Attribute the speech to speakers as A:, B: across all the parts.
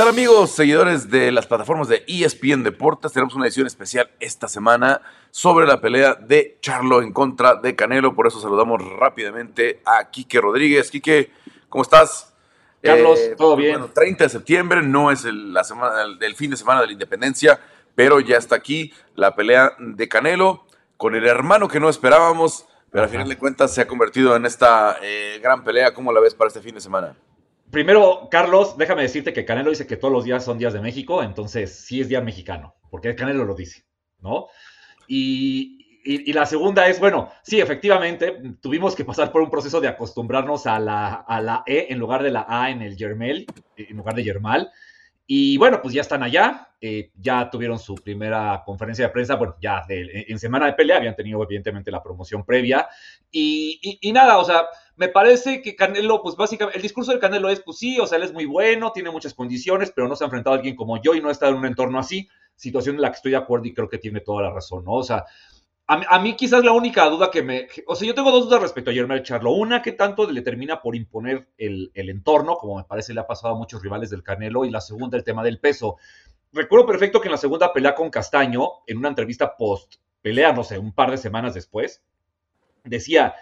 A: tal amigos, seguidores de las plataformas de ESPN Deportes? Tenemos una edición especial esta semana sobre la pelea de Charlo en contra de Canelo. Por eso saludamos rápidamente a Quique Rodríguez. Quique, ¿cómo estás?
B: Carlos, eh, todo bien. Bueno,
A: 30 de septiembre no es el, la semana, el, fin de semana de la independencia, pero ya está aquí la pelea de Canelo con el hermano que no esperábamos, pero al final de cuentas se ha convertido en esta eh, gran pelea. ¿Cómo la ves para este fin de semana?
B: Primero, Carlos, déjame decirte que Canelo dice que todos los días son días de México, entonces sí es día mexicano, porque Canelo lo dice, ¿no? Y, la segunda es, bueno, sí, efectivamente, tuvimos que pasar por un proceso de acostumbrarnos a la, a E en lugar de la A en el Yermel, en lugar de Yermal. Y bueno, pues ya están allá, eh, ya tuvieron su primera conferencia de prensa, bueno, ya en semana de pelea, habían tenido evidentemente la promoción previa. Y, nada, o sea, me parece que Canelo, pues básicamente, el discurso del Canelo es, pues sí, o sea, él es muy bueno, tiene muchas condiciones, pero no se ha enfrentado a alguien como yo y no estado en un entorno así, situación en la que estoy de acuerdo y creo que tiene toda la razón, ¿no? O sea, a, mí quizás la única duda que me... O sea, yo tengo dos dudas respecto a Jermel Charlo. Una, que tanto le termina por imponer el, entorno, como me parece le ha pasado a muchos rivales del Canelo. Y la segunda, el tema del peso. Recuerdo perfecto que en la segunda pelea con Castaño, en una entrevista post pelea, no sé, un par de semanas después, decía,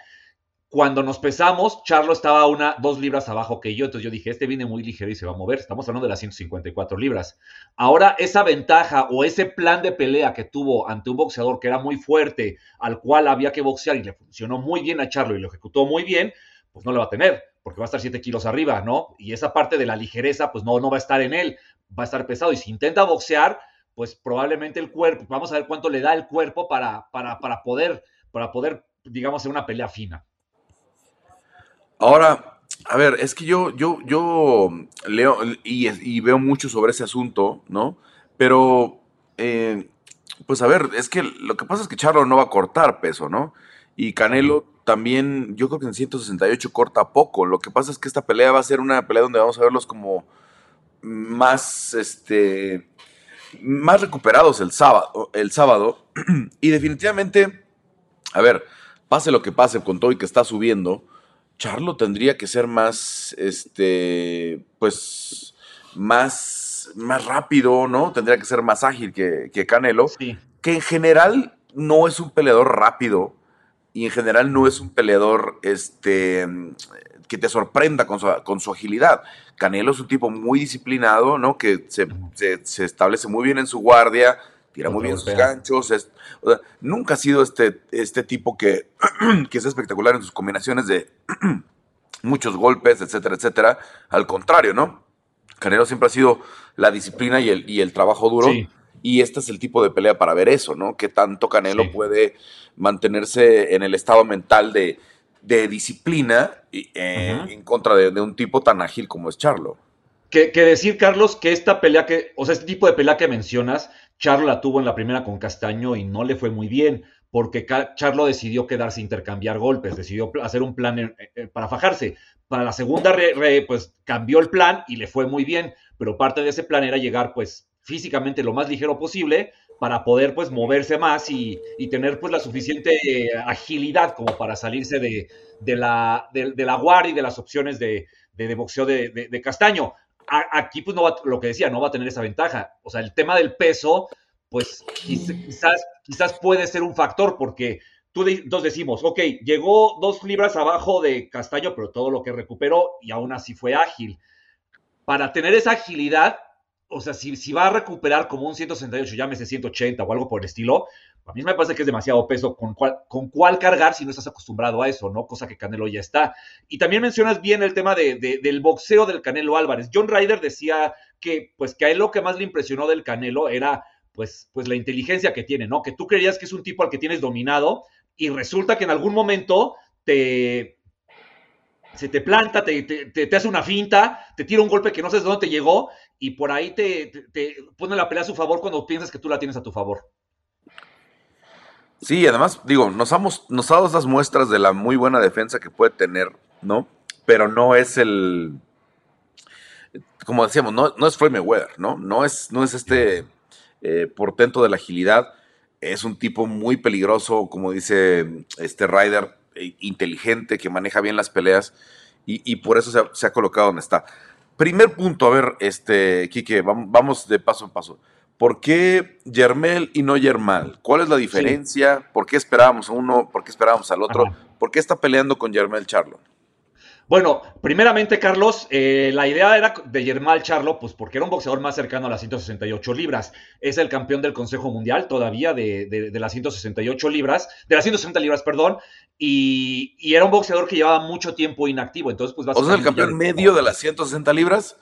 B: cuando nos pesamos, Charlo estaba una, dos libras abajo que yo, entonces yo dije, este viene muy ligero y se va a mover, estamos hablando de las 154 libras. Ahora, esa ventaja o ese plan de pelea que tuvo ante un boxeador que era muy fuerte, al cual había que boxear y le funcionó muy bien a Charlo y lo ejecutó muy bien, pues no lo va a tener, porque va a estar 7 kilos arriba, ¿no? Y esa parte de la ligereza, pues no, no va a estar en él, va a estar pesado. Y si intenta boxear, pues probablemente el cuerpo, vamos a ver cuánto le da el cuerpo para, para, para poder, para poder, digamos, hacer una pelea fina.
A: Ahora, a ver, es que yo, yo, yo leo y, veo mucho sobre ese asunto, ¿no? Pero, eh, pues a ver, es que lo que pasa es que Charlo no va a cortar peso, ¿no? Y Canelo también, yo creo que en 168 corta poco. Lo que pasa es que esta pelea va a ser una pelea donde vamos a verlos como más, este, más recuperados el sábado, el sábado. y definitivamente, a ver, pase lo que pase con todo y que está subiendo, Charlo tendría que ser más, este, pues, más, más rápido, ¿no? Tendría que ser más ágil que, Canelo, que en general no es un peleador rápido y en general no es un peleador, este, que te sorprenda con su, con su agilidad. Canelo es un tipo muy disciplinado, ¿no? Que se, se establece muy bien en su guardia, tira muy bien sus ganchos. nunca ha sido este, este tipo que, que es espectacular en sus combinaciones de muchos golpes, etcétera, etcétera. Al contrario, ¿no? Canelo siempre ha sido la disciplina y el, y el trabajo duro. Y este es el tipo de pelea para ver eso, ¿no? Que tanto Canelo puede mantenerse en el estado mental de, disciplina eh, en contra de, de, un tipo tan ágil como es Charlo.
B: Que, decir, Carlos, que esta pelea que, o sea, este tipo de pelea que mencionas, Charlo la tuvo en la primera con Castaño y no le fue muy bien, porque Charlo decidió quedarse intercambiar golpes, decidió hacer un plan para fajarse. Para la segunda, pues cambió el plan y le fue muy bien, pero parte de ese plan era llegar, pues, físicamente lo más ligero posible para poder, pues, moverse más y, tener, pues, la suficiente eh, agilidad como para salirse de, la, de, la guardia y de las opciones de, de boxeo de, Castaño aquí pues no va, lo que decía, no va a tener esa ventaja. O sea, el tema del peso, pues quizás, quizás puede ser un factor porque tú decimos, ok, llegó dos libras abajo de Castaño, pero todo lo que recuperó y aún así fue ágil. Para tener esa agilidad, o sea, si, si va a recuperar como un 168, llámese 180 o algo por el estilo, a mí me parece que es demasiado peso con cuál, con cargar si no estás acostumbrado a eso, ¿no? Cosa que Canelo ya está. Y también mencionas bien el tema de, del boxeo del Canelo Álvarez. John Ryder decía que, pues, que a él lo que más le impresionó del Canelo era, pues, pues la inteligencia que tiene, ¿no? Que tú creías que es un tipo al que tienes dominado y resulta que en algún momento te, se te planta, te, te, hace una finta, te tira un golpe que no sabes de dónde te llegó y por ahí te, te, pone la pelea a su favor cuando piensas que tú la tienes a tu favor.
A: Sí, además, digo, nos, hemos, nos ha dado esas muestras de la muy buena defensa que puede tener, ¿no? Pero no es el. Como decíamos, no, no es Floyd Mayweather, ¿no? No es, no es este eh, portento de la agilidad. Es un tipo muy peligroso, como dice este Ryder, e inteligente, que maneja bien las peleas y, por eso se ha, colocado donde está. Primer punto, a ver, este, Quique, vamos de paso en paso. ¿Por qué Yermel y no Yermal? ¿Cuál es la diferencia? ¿Por qué esperábamos a uno? ¿Por qué esperábamos al otro? ¿Por qué está peleando con Yermel Charlo?
B: Bueno, primeramente, Carlos, eh, la idea era de Yermal Charlo, pues porque era un boxeador más cercano a las 168 libras. Es el campeón del Consejo Mundial todavía de, las 168 libras, de las 160 libras, perdón, y, era un boxeador que llevaba mucho tiempo inactivo. Entonces, pues
A: O sea, el campeón medio de las 160 libras,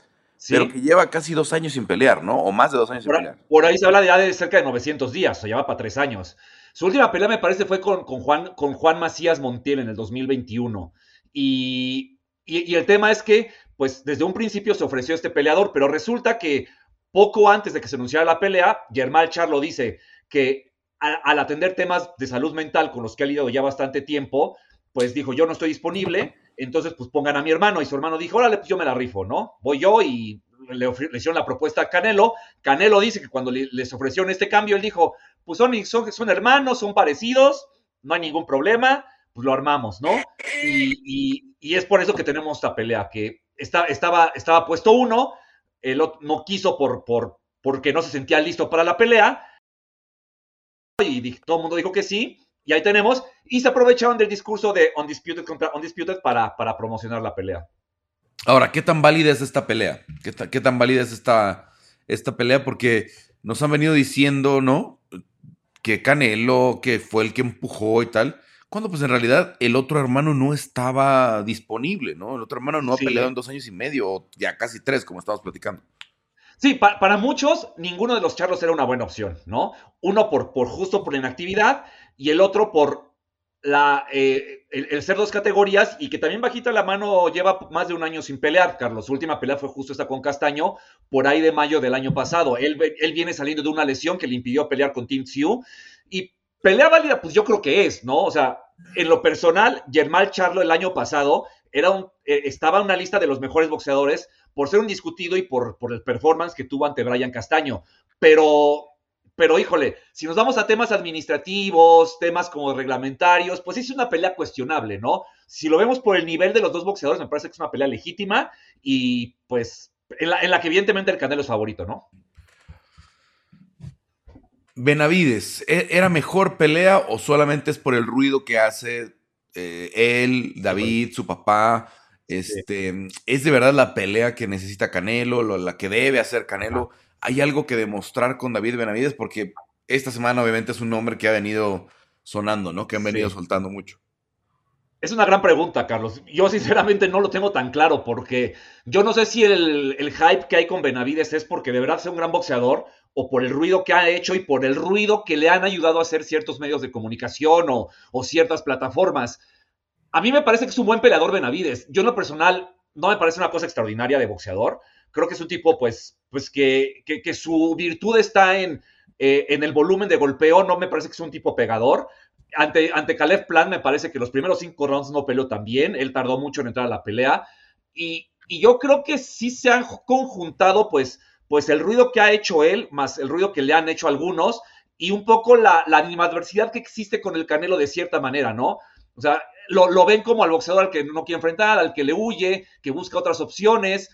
A: pero que lleva casi dos años sin pelear, ¿no? O más de dos años sin pelear.
B: Por ahí se habla de, ya de cerca de 900 días, o sea, lleva para tres años. Su última pelea, me parece, fue con, con, Juan, con Juan Macías Montiel en el 2021. Y y, el tema es que, pues desde un principio se ofreció este peleador, pero resulta que poco antes de que se anunciara la pelea, Germán Charlo dice que al, atender temas de salud mental con los que ha lidiado ya bastante tiempo, pues dijo, yo no estoy disponible, entonces pues pongan a mi hermano. Y su hermano dijo, órale, pues yo me la rifo, ¿no? Voy yo y le, ofrecieron la propuesta a Canelo. Canelo dice que cuando les ofrecieron este cambio, él dijo, pues son, son, hermanos, son parecidos, no hay ningún problema pues lo armamos, ¿no? Y, es por eso que tenemos esta pelea, que está, estaba, estaba puesto uno, el otro no quiso por, por, porque no se sentía listo para la pelea, y todo el mundo dijo que sí, y ahí tenemos, y se aprovecharon del discurso de Undisputed contra Undisputed para, para promocionar la pelea.
A: Ahora, ¿qué tan válida es esta pelea? ¿Qué, qué tan válida es esta, esta pelea? Porque nos han venido diciendo, ¿no? Que Canelo, que fue el que empujó y tal, cuando pues en realidad el otro hermano no estaba disponible, ¿no? El otro hermano no ha peleado en dos años y medio, o ya casi tres, como estábamos platicando.
B: Sí, para muchos, ninguno de los charlos era una buena opción, ¿no? Uno por, por justo por inactividad y el otro por la, eh, el, ser dos categorías y que también bajita la mano lleva más de un año sin pelear, Carlos. Su última pelea fue justo esta con Castaño, por ahí de mayo del año pasado. Él, él viene saliendo de una lesión que le impidió pelear con Tim Tzu y Pelea válida, pues yo creo que es, ¿no? O sea, en lo personal, Germán Charlo el año pasado era un, eh, estaba en una lista de los mejores boxeadores por ser un discutido y por, por el performance que tuvo ante Brian Castaño. Pero, pero híjole, si nos vamos a temas administrativos, temas como reglamentarios, pues es una pelea cuestionable, ¿no? Si lo vemos por el nivel de los dos boxeadores, me parece que es una pelea legítima y pues en la, en la que evidentemente el Canelo es favorito, ¿no?
A: Benavides, ¿e-, ¿era mejor pelea o solamente es por el ruido que hace eh, él, David, su papá? Este, ¿Es de verdad la pelea que necesita Canelo, la que debe hacer Canelo? ¿Hay algo que demostrar con David Benavides? Porque esta semana obviamente es un nombre que ha venido sonando, ¿no? Que han venido soltando mucho.
B: Es una gran pregunta, Carlos. Yo sinceramente no lo tengo tan claro porque yo no sé si el, el, hype que hay con Benavides es porque de verdad es un gran boxeador o por el ruido que ha hecho y por el ruido que le han ayudado a hacer ciertos medios de comunicación o, ciertas plataformas. A mí me parece que es un buen peleador Benavides. Yo en lo personal no me parece una cosa extraordinaria de boxeador. Creo que es un tipo, pues, pues que, que, su virtud está en, eh, en el volumen de golpeo. No me parece que es un tipo pegador. Ante, ante Caleb Plan me parece que los primeros cinco rounds no peleó tan bien. Él tardó mucho en entrar a la pelea. Y, y yo creo que sí se han conjuntado, pues, pues el ruido que ha hecho él, más el ruido que le han hecho algunos, y un poco la, la animadversidad que existe con el Canelo de cierta manera, ¿no? O sea, lo, ven como al boxeador al que no quiere enfrentar, al que le huye, que busca otras opciones.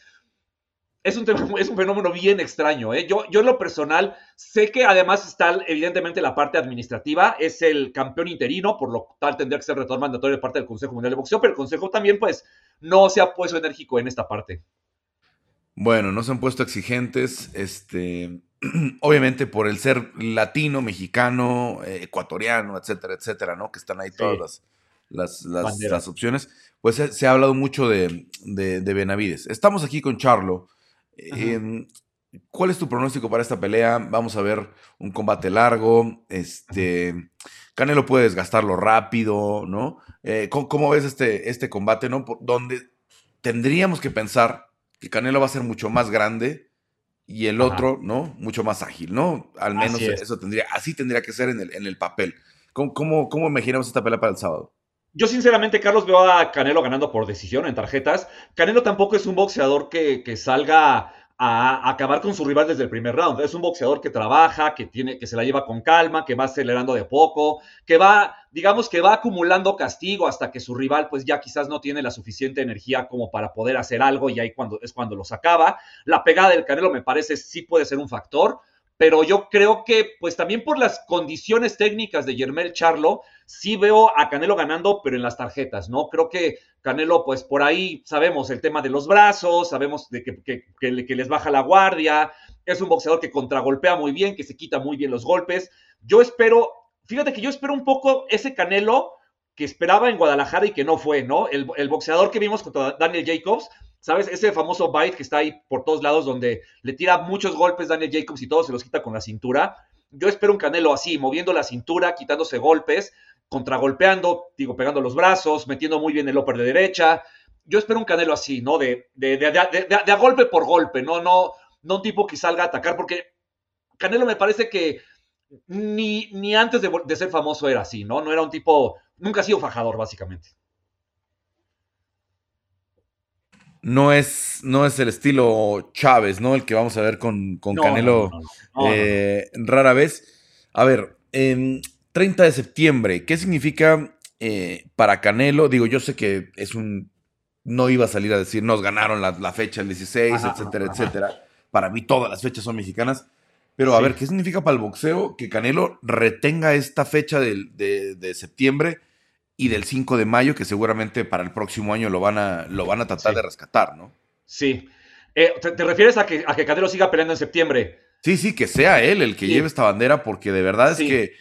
B: Es un, es un fenómeno bien extraño. ¿eh? Yo, yo en lo personal sé que además está evidentemente la parte administrativa, es el campeón interino, por lo tal tendría que ser retorno mandatorio de parte del Consejo Mundial de Boxeo, pero el Consejo también pues no se ha puesto enérgico en esta parte.
A: Bueno, no se han puesto exigentes, este, obviamente por el ser latino, mexicano, eh, ecuatoriano, etcétera, etcétera, ¿no? Que están ahí todas las, las, opciones. Pues se, ha hablado mucho de, Benavides. Estamos aquí con Charlo. Em, ¿Cuál es tu pronóstico para esta pelea? Vamos a ver un combate largo. Este, Canelo puede desgastarlo rápido, ¿no? Eh, ¿cómo, ves este, este combate, no? donde tendríamos que pensar que Canelo va a ser mucho más grande y el otro, ¿no? Mucho más ágil, ¿no? Al menos eso tendría, así tendría que ser en el, en el papel. ¿Cómo, cómo, imaginamos esta pelea para el sábado?
B: Yo sinceramente, Carlos, veo a Canelo ganando por decisión en tarjetas. Canelo tampoco es un boxeador que, salga a acabar con su rival desde el primer round. Es un boxeador que trabaja, que tiene, que se la lleva con calma, que va acelerando de poco, que va, digamos que va acumulando castigo hasta que su rival, pues ya quizás no tiene la suficiente energía como para poder hacer algo y ahí cuando, es cuando los acaba. La pegada del Canelo me parece sí puede ser un factor, pero yo creo que, pues también por las condiciones técnicas de Yermel Charlo, sí veo a Canelo ganando, pero en las tarjetas, ¿no? Creo que Canelo, pues por ahí sabemos el tema de los brazos, sabemos de que, que, les baja la guardia, es un boxeador que contragolpea muy bien, que se quita muy bien los golpes. Yo espero, fíjate que yo espero un poco ese Canelo que esperaba en Guadalajara y que no fue, ¿no? El, el boxeador que vimos contra Daniel Jacobs, ¿Sabes? Ese famoso bite que está ahí por todos lados, donde le tira muchos golpes Daniel Jacobs y todo se los quita con la cintura. Yo espero un Canelo así, moviendo la cintura, quitándose golpes, contragolpeando, digo, pegando los brazos, metiendo muy bien el upper de derecha. Yo espero un Canelo así, ¿no? De, de, de, de, golpe por golpe, ¿no? No, no un tipo que salga a atacar, porque Canelo me parece que ni, ni antes de, ser famoso era así, ¿no? No era un tipo, nunca ha sido fajador, básicamente
A: no es, no es el estilo Chávez, ¿no? El que vamos a ver con, Canelo eh, rara vez. A ver, en 30 de septiembre, ¿qué significa eh, para Canelo? Digo, yo sé que es un. No iba a salir a decir, nos ganaron la, fecha el 16, etcétera, etcétera. Para mí todas las fechas son mexicanas. Pero a ver, ¿qué significa para el boxeo que Canelo retenga esta fecha de, de septiembre? Y del 5 de mayo, que seguramente para el próximo año lo van a, lo van a tratar de rescatar, ¿no?
B: Sí. Eh, ¿te, refieres a que, a que Canelo siga peleando en septiembre?
A: Sí, sí, que sea él el que lleve esta bandera, porque de verdad es que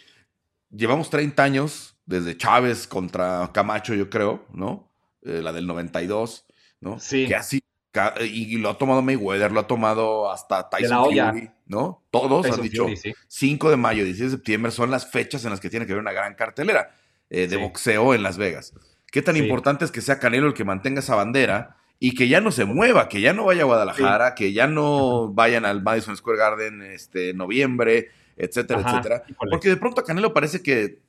A: llevamos 30 años, desde Chávez contra Camacho, yo creo, ¿no? Eh, la del 92, ¿no?
B: Sí.
A: Que así, y lo ha tomado Mayweather, lo ha tomado hasta Tyson Fury, ¿no? Todos han dicho 5 de mayo, 16 de septiembre son las fechas en las que tiene que haber una gran cartelera. Eh, de boxeo en Las Vegas. ¿Qué tan importante es que sea Canelo el que mantenga esa bandera y que ya no se mueva, que ya no vaya a Guadalajara, que ya no vayan al Madison Square Garden este noviembre, etcétera, etcétera? Porque de pronto a Canelo parece que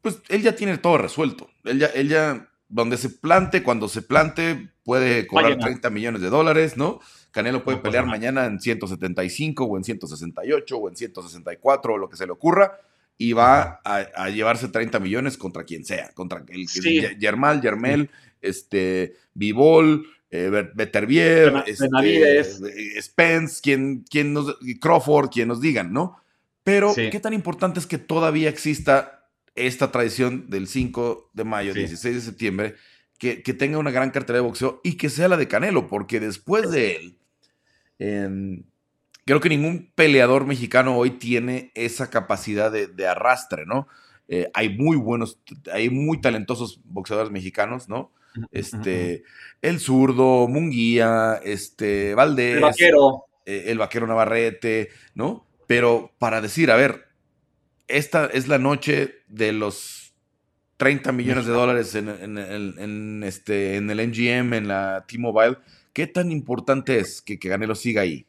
A: pues él ya tiene todo resuelto. Él ya, él ya donde se plante, cuando se plante, puede cobrar 30 millones de dólares, ¿no? Canelo puede pelear mañana en 175 o en 168 o en 164 o lo que se le ocurra y va a, llevarse 30 millones contra quien sea, contra el sí. Yermal, Yermel, este, Vivol, eh, este, Spence, quien, quien nos, Crawford, quien nos digan, ¿no? Pero, ¿qué tan importante es que todavía exista esta tradición del 5 de mayo, 16 de septiembre, que, tenga una gran cartera de boxeo y que sea la de Canelo? Porque después de él, en creo que ningún peleador mexicano hoy tiene esa capacidad de, arrastre, ¿no? Eh, hay muy buenos, hay muy talentosos boxeadores mexicanos, ¿no? Este, el zurdo, Munguía, este, Valdés.
B: El vaquero.
A: Eh, el vaquero Navarrete, ¿no? Pero para decir, a ver, esta es la noche de los 30 millones de dólares en, en, este, en el MGM, en la T-Mobile, ¿qué tan importante es que, que Ganelo siga ahí?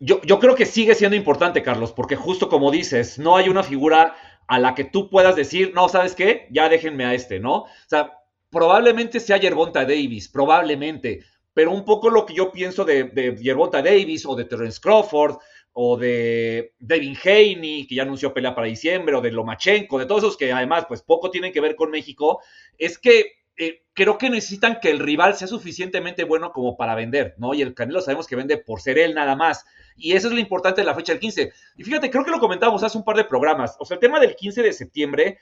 B: Yo, yo creo que sigue siendo importante, Carlos, porque justo como dices, no hay una figura a la que tú puedas decir, no, ¿sabes qué? Ya déjenme a este, ¿no? O sea, probablemente sea Yerbonta Davis, probablemente, pero un poco lo que yo pienso de, de Yerbonta Davis o de Terence Crawford o de Devin Haney, que ya anunció pelea para diciembre, o de Lomachenko, de todos esos que además, pues poco tienen que ver con México, es que eh, creo que necesitan que el rival sea suficientemente bueno como para vender, ¿no? Y el Canelo sabemos que vende por ser él nada más. Y eso es lo importante de la fecha del 15. Y fíjate, creo que lo comentamos hace un par de programas. O sea, el tema del 15 de septiembre,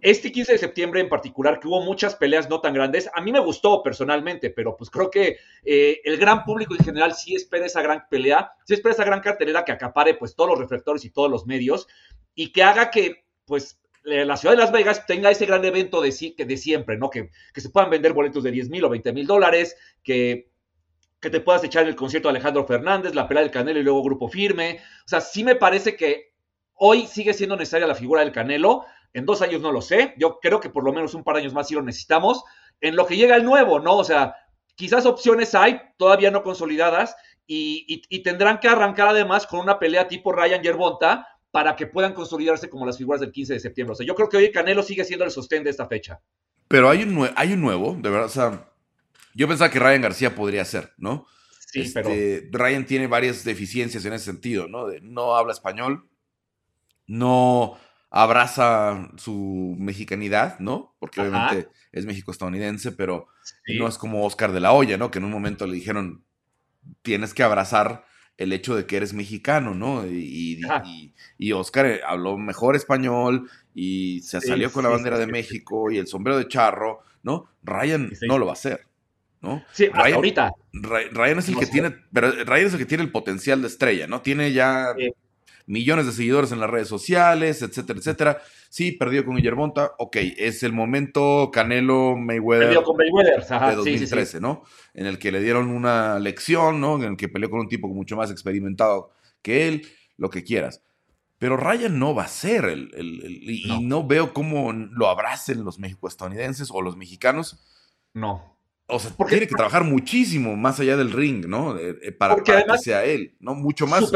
B: este 15 de septiembre en particular, que hubo muchas peleas no tan grandes, a mí me gustó personalmente, pero pues creo que eh, el gran público en general sí espera esa gran pelea, sí espera esa gran cartelera que acapare pues todos los reflectores y todos los medios y que haga que pues la ciudad de Las Vegas tenga ese gran evento de, de siempre, ¿no? Que, que se puedan vender boletos de 10 mil o 20 mil dólares, que que te puedas echar el concierto de Alejandro Fernández, la pelea del Canelo y luego Grupo Firme. O sea, sí me parece que hoy sigue siendo necesaria la figura del Canelo. En dos años no lo sé. Yo creo que por lo menos un par de años más sí lo necesitamos. En lo que llega el nuevo, ¿no? O sea, quizás opciones hay, todavía no consolidadas, y, tendrán que arrancar además con una pelea tipo Ryan Yerbonta para que puedan consolidarse como las figuras del 15 de septiembre. O sea, yo creo que hoy Canelo sigue siendo el sostén de esta fecha.
A: Pero hay un, hay un nuevo, de verdad, o sea, yo pensaba que Ryan García podría ser, ¿no? Sí, pero... Este, Ryan tiene varias deficiencias en ese sentido, ¿no? no habla español, no abraza su mexicanidad, ¿no? Porque obviamente es México-estadounidense, pero no es como Oscar de la Hoya, ¿no? Que en un momento le dijeron, tienes que abrazar el hecho de que eres mexicano, ¿no? Y, y, Oscar eh, habló mejor español y se salió con la bandera de México y el sombrero de charro, ¿no? Ryan no lo va a hacer, ¿no?
B: Sí, Ryan, ahorita.
A: Ryan es el que tiene, pero Ryan es el que tiene el potencial de estrella, ¿no? Tiene ya millones de seguidores en las redes sociales, etcétera, etcétera. Sí, perdió con Guillermonta. Ok, es el momento Canelo Mayweather.
B: Perdió con Mayweather,
A: de 2013, ¿no? En el que le dieron una lección, ¿no? En el que peleó con un tipo mucho más experimentado que él, lo que quieras. Pero Ryan no va a ser el. y, no. veo cómo lo abracen los mexico-estadounidenses o los mexicanos.
B: No.
A: O sea, porque, tiene que trabajar muchísimo más allá del ring, ¿no? Eh, eh, para, que sea él, ¿no? Mucho más.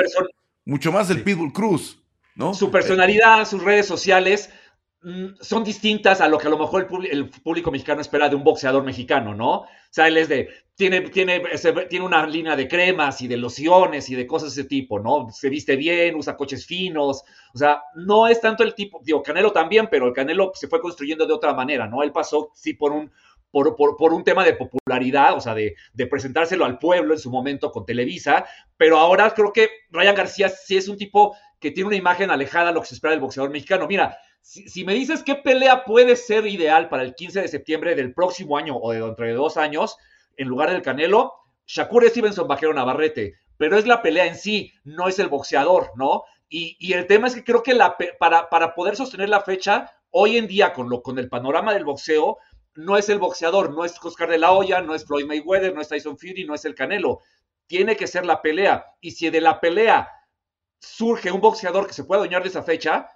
A: Mucho más del Pitbull Cruz, ¿no?
B: Su personalidad, sus redes sociales mm, son distintas a lo que a lo mejor el, público mexicano espera de un boxeador mexicano, ¿no? O sea, él es de, tiene, tiene, tiene una línea de cremas y de lociones y de cosas de ese tipo, ¿no? Se viste bien, usa coches finos, o sea, no es tanto el tipo, digo, Canelo también, pero el Canelo se fue construyendo de otra manera, ¿no? Él pasó, sí, por un, por, un tema de popularidad, o sea, de, presentárselo al pueblo en su momento con Televisa, pero ahora creo que Ryan García sí es un tipo que tiene una imagen alejada a lo que se espera del boxeador mexicano. Mira, si, me dices qué pelea puede ser ideal para el 15 de septiembre del próximo año o de dentro de dos años, en lugar del Canelo, Shakur Stevenson Vaquero Navarrete, pero es la pelea en sí, no es el boxeador, ¿no? Y, el tema es que creo que la, para, para poder sostener la fecha, hoy en día con, lo, con el panorama del boxeo, no es el boxeador, no es Oscar de la Hoya, no es Floyd Mayweather, no es Tyson Fury, no es el Canelo. Tiene que ser la pelea. Y si de la pelea surge un boxeador que se pueda adueñar de esa fecha,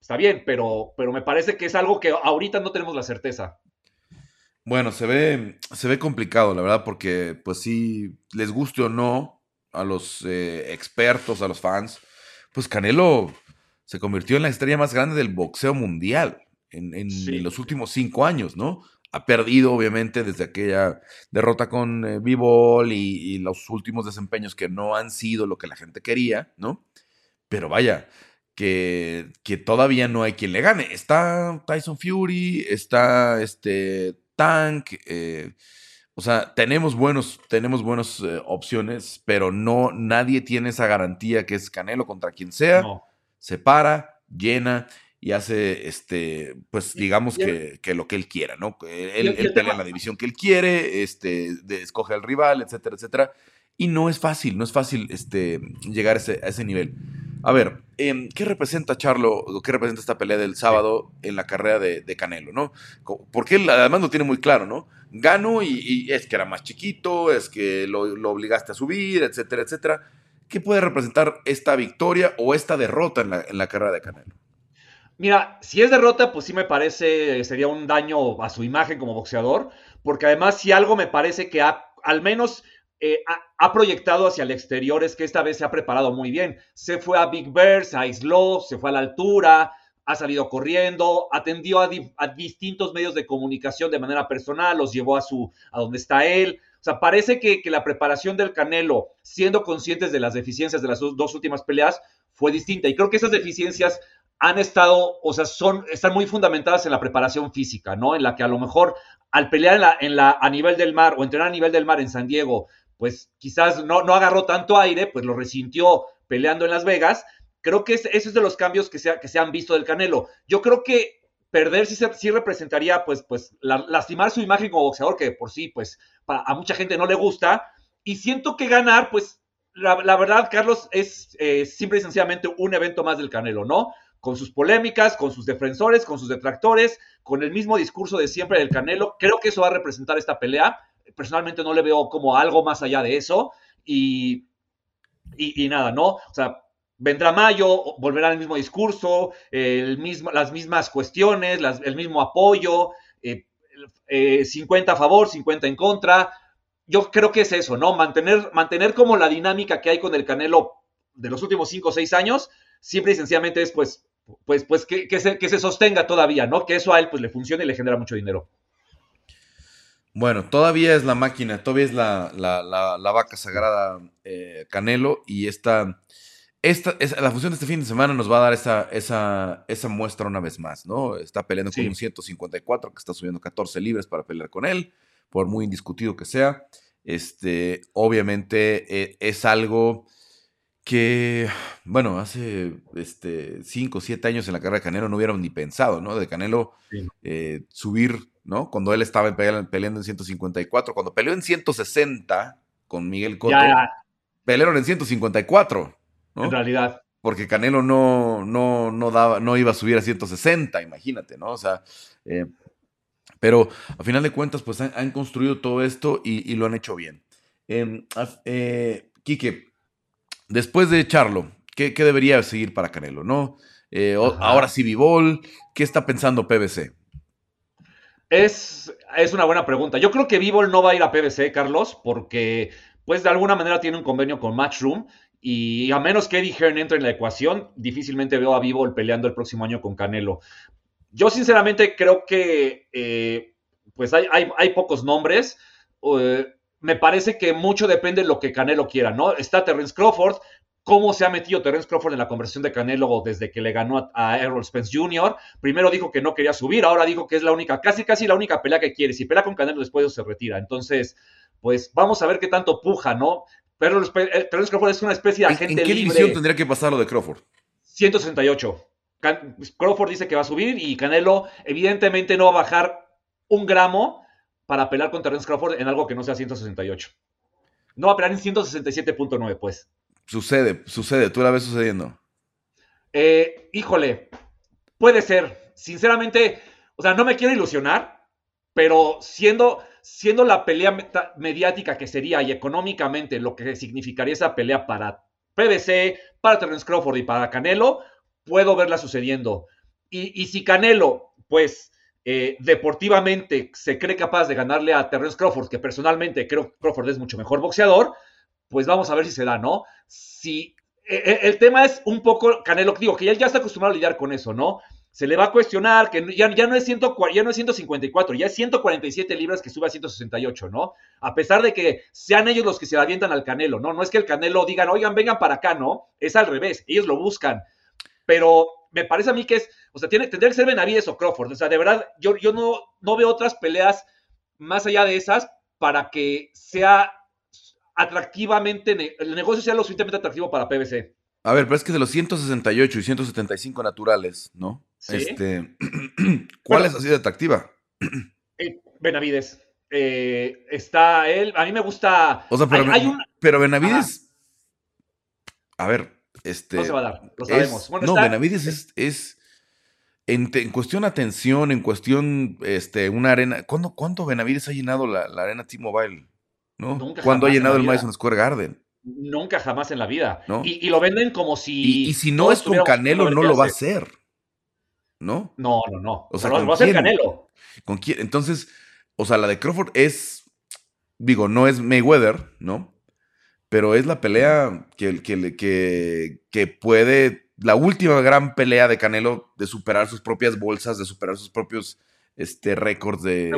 B: está bien, pero, pero me parece que es algo que ahorita no tenemos la certeza.
A: Bueno, se ve, se ve complicado, la verdad, porque pues si les guste o no a los eh, expertos, a los fans, pues Canelo se convirtió en la estrella más grande del boxeo mundial en, en los últimos cinco años, ¿no? Ha perdido, obviamente, desde aquella derrota con eh, y, los últimos desempeños que no han sido lo que la gente quería, ¿no? Pero vaya, que, que todavía no hay quien le gane. Está Tyson Fury, está este Tank, eh, o sea, tenemos buenos, tenemos buenas eh, opciones, pero no, nadie tiene esa garantía que es Canelo contra quien sea. Se para, llena y hace, este, pues digamos que, lo que él quiera, ¿no? Él, pelea en la división que él quiere, este, escoge al rival, etcétera, etcétera. Y no es fácil, no es fácil este, llegar a ese, nivel. A ver, em, ¿qué representa Charlo, qué representa esta pelea del sábado en la carrera de, Canelo, no? Porque él además lo tiene muy claro, ¿no? Gano y, es que era más chiquito, es que lo, obligaste a subir, etcétera, etcétera. ¿Qué puede representar esta victoria o esta derrota en la, en la carrera de Canelo?
B: Mira, si es derrota, pues sí me parece, sería un daño a su imagen como boxeador, porque además si algo me parece que ha, al menos eh, ha, proyectado hacia el exterior es que esta vez se ha preparado muy bien. Se fue a Big Bear, se aisló, se fue a la altura, ha salido corriendo, atendió a, distintos medios de comunicación de manera personal, los llevó a, su, a donde está él. O sea, parece que, que la preparación del Canelo, siendo conscientes de las deficiencias de las dos últimas peleas, fue distinta. Y creo que esas deficiencias han estado, o sea, son, están muy fundamentadas en la preparación física, ¿no? En la que a lo mejor al pelear en la, la, a nivel del mar o entrenar a nivel del mar en San Diego, pues quizás no, no agarró tanto aire, pues lo resintió peleando en Las Vegas. Creo que ese es de los cambios que se, que se han visto del Canelo. Yo creo que perder sí, sí representaría, pues, pues lastimar su imagen como boxeador, que por sí, pues, a mucha gente no le gusta. Y siento que ganar, pues, la, verdad, Carlos, es eh, simple y sencillamente un evento más del Canelo, ¿no? Con sus polémicas, con sus defensores, con sus detractores, con el mismo discurso de siempre del Canelo. Creo que eso va a representar esta pelea. Personalmente no le veo como algo más allá de eso. Y, y, nada, ¿no? O sea, vendrá mayo, volverá el mismo discurso, el mismo, las mismas cuestiones, el mismo apoyo, 50 eh, eh, a favor, 50 en contra. Yo creo que es eso, ¿no? Mantener, mantener como la dinámica que hay con el Canelo de los últimos 5 o 6 años, siempre y sencillamente es pues pues, pues que, se, que se sostenga todavía, ¿no? Que eso a él pues le funcione y le genera mucho dinero.
A: Bueno, todavía es la máquina, todavía es la, la, vaca sagrada eh, Canelo y esta, esta, la función de este fin de semana nos va a dar esa, esa, esa muestra una vez más, ¿no? Está peleando con un 154 que está subiendo 14 libres para pelear con él, por muy indiscutido que sea. Este, obviamente eh, es algo que, bueno, hace este, 5 o 7 años en la carrera de Canelo no hubieran ni pensado, ¿no? De Canelo eh, subir, ¿no? Cuando él estaba peleando en 154, cuando peleó en 160 con Miguel Cotto, pelearon en 154, ¿no?
B: En realidad.
A: Porque Canelo no, no, no, daba, no iba a subir a 160, imagínate, ¿no? O sea, eh, pero a final de cuentas, pues han, construido todo esto y, lo han hecho bien. Em, eh, Quique, después de Charlo, ¿qué, debería seguir para Canelo? ¿No? Eh, ahora sí, Vivol, ¿qué está pensando PBC?
B: Es, es una buena pregunta. Yo creo que Vivol no va a ir a PBC, Carlos, porque pues de alguna manera tiene un convenio con Matchroom y a menos que Eddie Hearn entre en la ecuación, difícilmente veo a Vivol peleando el próximo año con Canelo. Yo sinceramente creo que eh, pues hay, hay, pocos nombres. Eh, me parece que mucho depende de lo que Canelo quiera, ¿no? Está Terence Crawford, cómo se ha metido Terence Crawford en la conversación de Canelo desde que le ganó a, Errol Spence Jr. Primero dijo que no quería subir, ahora dijo que es la única, casi casi la única pelea que quiere. Si pelea con Canelo después se retira. Entonces, pues vamos a ver qué tanto puja, ¿no? Pero eh, Terence Crawford es una especie de agente
A: ¿En qué división tendría que pasar lo de Crawford?
B: 168. Crawford dice que va a subir y Canelo evidentemente no va a bajar un gramo para pelear con Terence Crawford en algo que no sea 168. No va a pelear en 167.9, pues.
A: Sucede, sucede. ¿Tú la ves sucediendo?
B: Eh, híjole, puede ser. Sinceramente, o sea, no me quiero ilusionar, pero siendo, siendo la pelea mediática que sería y económicamente lo que significaría esa pelea para PBC, para Terence Crawford y para Canelo, puedo verla sucediendo. Y, y si Canelo, pues, eh, deportivamente se cree capaz de ganarle a Terence Crawford, que personalmente creo que Crawford es mucho mejor boxeador, pues vamos a ver si se da, ¿no? Si eh, eh, el tema es un poco Canelo, digo que él ya está acostumbrado a lidiar con eso, ¿no? Se le va a cuestionar que ya, ya, no es ya no es 154, ya es 147 libras que sube a 168, ¿no? A pesar de que sean ellos los que se avientan al Canelo, ¿no? No es que el Canelo digan, oigan, vengan para acá, ¿no? Es al revés, ellos lo buscan. Pero me parece a mí que es, o sea, tiene, tendría que ser Benavides o Crawford. O sea, de verdad, yo, yo no, no veo otras peleas más allá de esas para que sea atractivamente, el negocio sea lo suficientemente atractivo para PBC.
A: A ver, pero es que de los 168 y 175 naturales, ¿no? Este, ¿Cuál es así de atractiva?
B: Eh, Benavides. Eh, está él, a mí me gusta.
A: O sea, pero, pero Benavides. A ver, este,
B: no se va a dar, lo sabemos.
A: no, Benavides es, es en, cuestión atención, en cuestión este, una arena. ¿Cuándo, ¿Cuánto Benavides ha llenado la, arena T-Mobile? ¿no? Nunca ¿Cuándo ha llenado el Madison Square Garden?
B: Nunca jamás en la vida. Y, lo venden como
A: si. Y, si no es con Canelo, no lo va a hacer. ¿No?
B: No, no, no. O sea, lo va a hacer Canelo.
A: ¿Con quién? Entonces, o sea, la de Crawford es. Digo, no es Mayweather, ¿no? pero es la pelea que, que, que, puede, la última gran pelea de Canelo de superar sus propias bolsas, de superar sus propios este, récords de,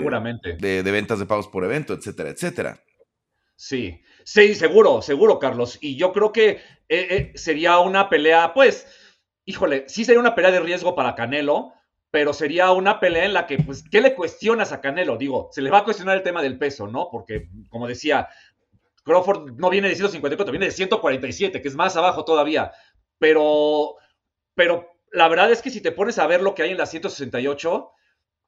A: de, de, ventas de pagos por evento, etcétera, etcétera.
B: Sí, sí, seguro, seguro, Carlos. Y yo creo que eh, eh, sería una pelea, pues, híjole, sí sería una pelea de riesgo para Canelo, pero sería una pelea en la que, pues, ¿qué le cuestionas a Canelo? Digo, se le va a cuestionar el tema del peso, ¿no? Porque, como decía, Crawford no viene de 154, viene de 147, que es más abajo todavía. Pero, pero la verdad es que si te pones a ver lo que hay en la 168,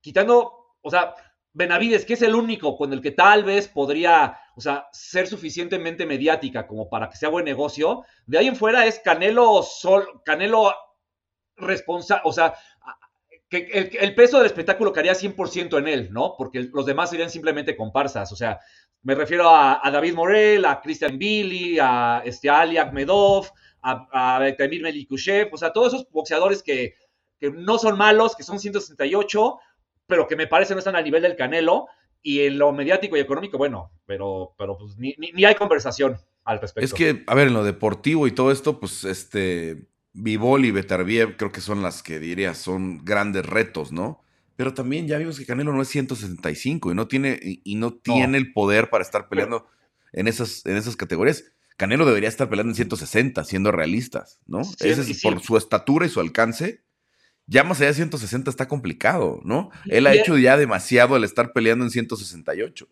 B: quitando, o sea, Benavides, que es el único con el que tal vez podría, o sea, ser suficientemente mediática como para que sea buen negocio, de ahí en fuera es Canelo Sol, Canelo responsable, o sea, que el, peso del espectáculo caería 100% en él, ¿no? Porque los demás serían simplemente comparsas, o sea, me refiero a, David Morel, a Christian Billy, a, este, Ali Akhmedov, a, a Temir Melikushev, o sea, todos esos boxeadores que, no son malos, que son 168, pero que me parece no están al nivel del Canelo. Y en lo mediático y económico, bueno, pero, pero pues ni, hay conversación al respecto.
A: Es que, a ver, en lo deportivo y todo esto, pues este, Vivol y Betarbiev creo que son las que diría son grandes retos, ¿no? pero también ya vimos que Canelo no es 165 y no tiene, y, no tiene el poder para estar peleando en, esas, en esas categorías. Canelo debería estar peleando en 160, siendo realistas, ¿no? Ese es por su estatura y su alcance. Ya más allá de 160 está complicado, ¿no? Él ha hecho ya demasiado al estar peleando en 168.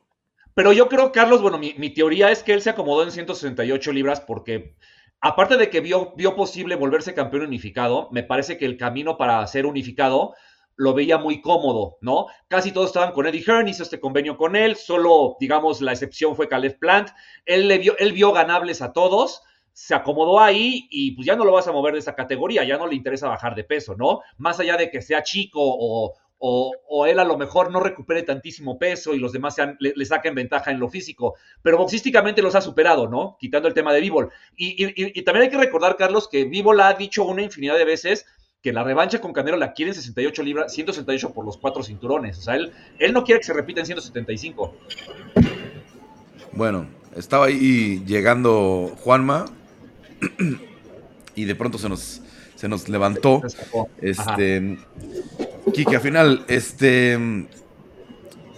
B: Pero yo creo, Carlos, bueno, mi, mi, teoría es que él se acomodó en 168 libras porque, aparte de que vio, vio posible volverse campeón unificado, me parece que el camino para ser unificado lo veía muy cómodo, ¿no? Casi todos estaban con Eddie Hearn, hizo este convenio con él, solo, digamos, la excepción fue Caleb Plant. Él, le vio, él vio ganables a todos, se acomodó ahí y pues ya no lo vas a mover de esa categoría, ya no le interesa bajar de peso, ¿no? Más allá de que sea chico o, o, él a lo mejor no recupere tantísimo peso y los demás le, saquen ventaja en lo físico, pero boxísticamente los ha superado, ¿no? Quitando el tema de Vivol. Y, también hay que recordar, Carlos, que Vivol ha dicho una infinidad de veces que la revancha con Canelo la quiere en 68 libras, 168 por los cuatro cinturones. O sea, él, él no quiere que se repita en 175.
A: Bueno, estaba ahí llegando Juanma y de pronto se nos, se nos levantó. Este, Kike, al final, este,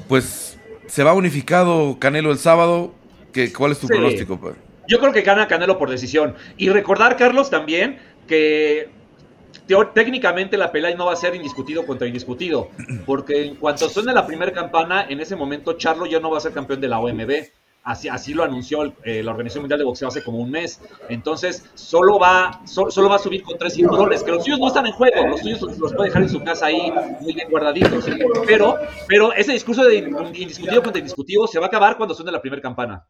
A: pues se va unificado Canelo el sábado. ¿Qué, ¿Cuál es tu pronóstico? Pues?
B: Yo creo que gana Canelo por decisión. Y recordar, Carlos, también que técnicamente la pelea no va a ser indiscutido contra indiscutido, porque en cuanto suene la primera campana, en ese momento Charlo ya no va a ser campeón de la OMB. Así, así lo anunció eh, la Organización Mundial de Boxeo hace como un mes. Entonces, solo va, solo va a subir con tres cinturones, que los suyos no están en juego, los suyos los puede dejar en su casa ahí muy bien guardaditos. Pero, pero ese discurso de indiscutido contra indiscutido se va a acabar cuando suene la primera campana.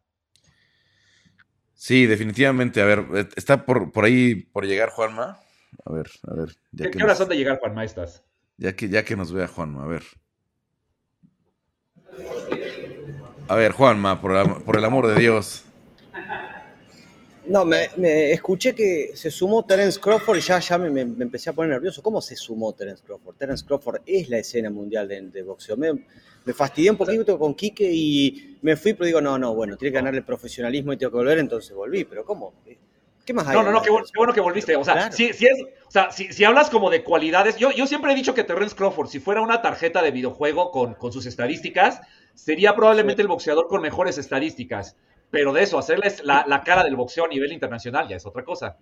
A: Sí, definitivamente. A ver, eh, está por, por ahí por llegar Juanma. A ver, a ver.
B: Ya ¿Qué, horas son de llegar, Juanma, estas?
A: Ya que, ya que nos vea Juanma, a ver. A ver, Juanma, por, por el amor de Dios.
C: No, me, escuché que se sumó Terence Crawford y ya, ya me, empecé a poner nervioso. ¿Cómo se sumó Terence Crawford? Terence Crawford es la escena mundial de, boxeo. Me, me, fastidié un poquito con Quique y me fui, pero digo, no, no, bueno, tiene que ganar el profesionalismo y tengo que volver, entonces volví. Pero ¿cómo?
B: ¿Qué más hay? No, no, no, qué bueno, que volviste. O sea, si, es, o sea si, hablas como de cualidades, yo, yo siempre he dicho que Terence Crawford, si fuera una tarjeta de videojuego con, con sus estadísticas, sería probablemente el boxeador con mejores estadísticas. Pero de eso, hacerles la, la, cara del boxeo a nivel internacional ya es otra cosa.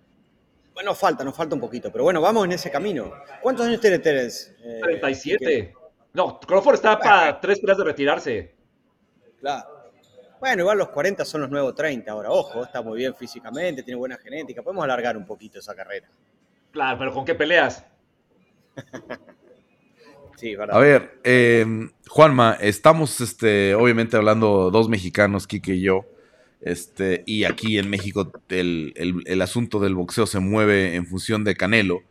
C: Bueno, falta, nos falta un poquito, pero bueno, vamos en ese camino. ¿Cuántos años tiene Terence?
B: 37. Eh, no, Crawford está para tres peleas de retirarse.
C: Claro. Bueno, igual los 40 son los nuevos 30 ahora. Ojo, está muy bien físicamente, tiene buena genética. Podemos alargar un poquito esa carrera.
B: Claro, pero ¿con qué peleas?
A: sí, verdad. A ver, em, Juanma, estamos este, obviamente hablando dos mexicanos, Kike y yo. Este, y aquí en México el, asunto del boxeo se mueve en función de Canelo.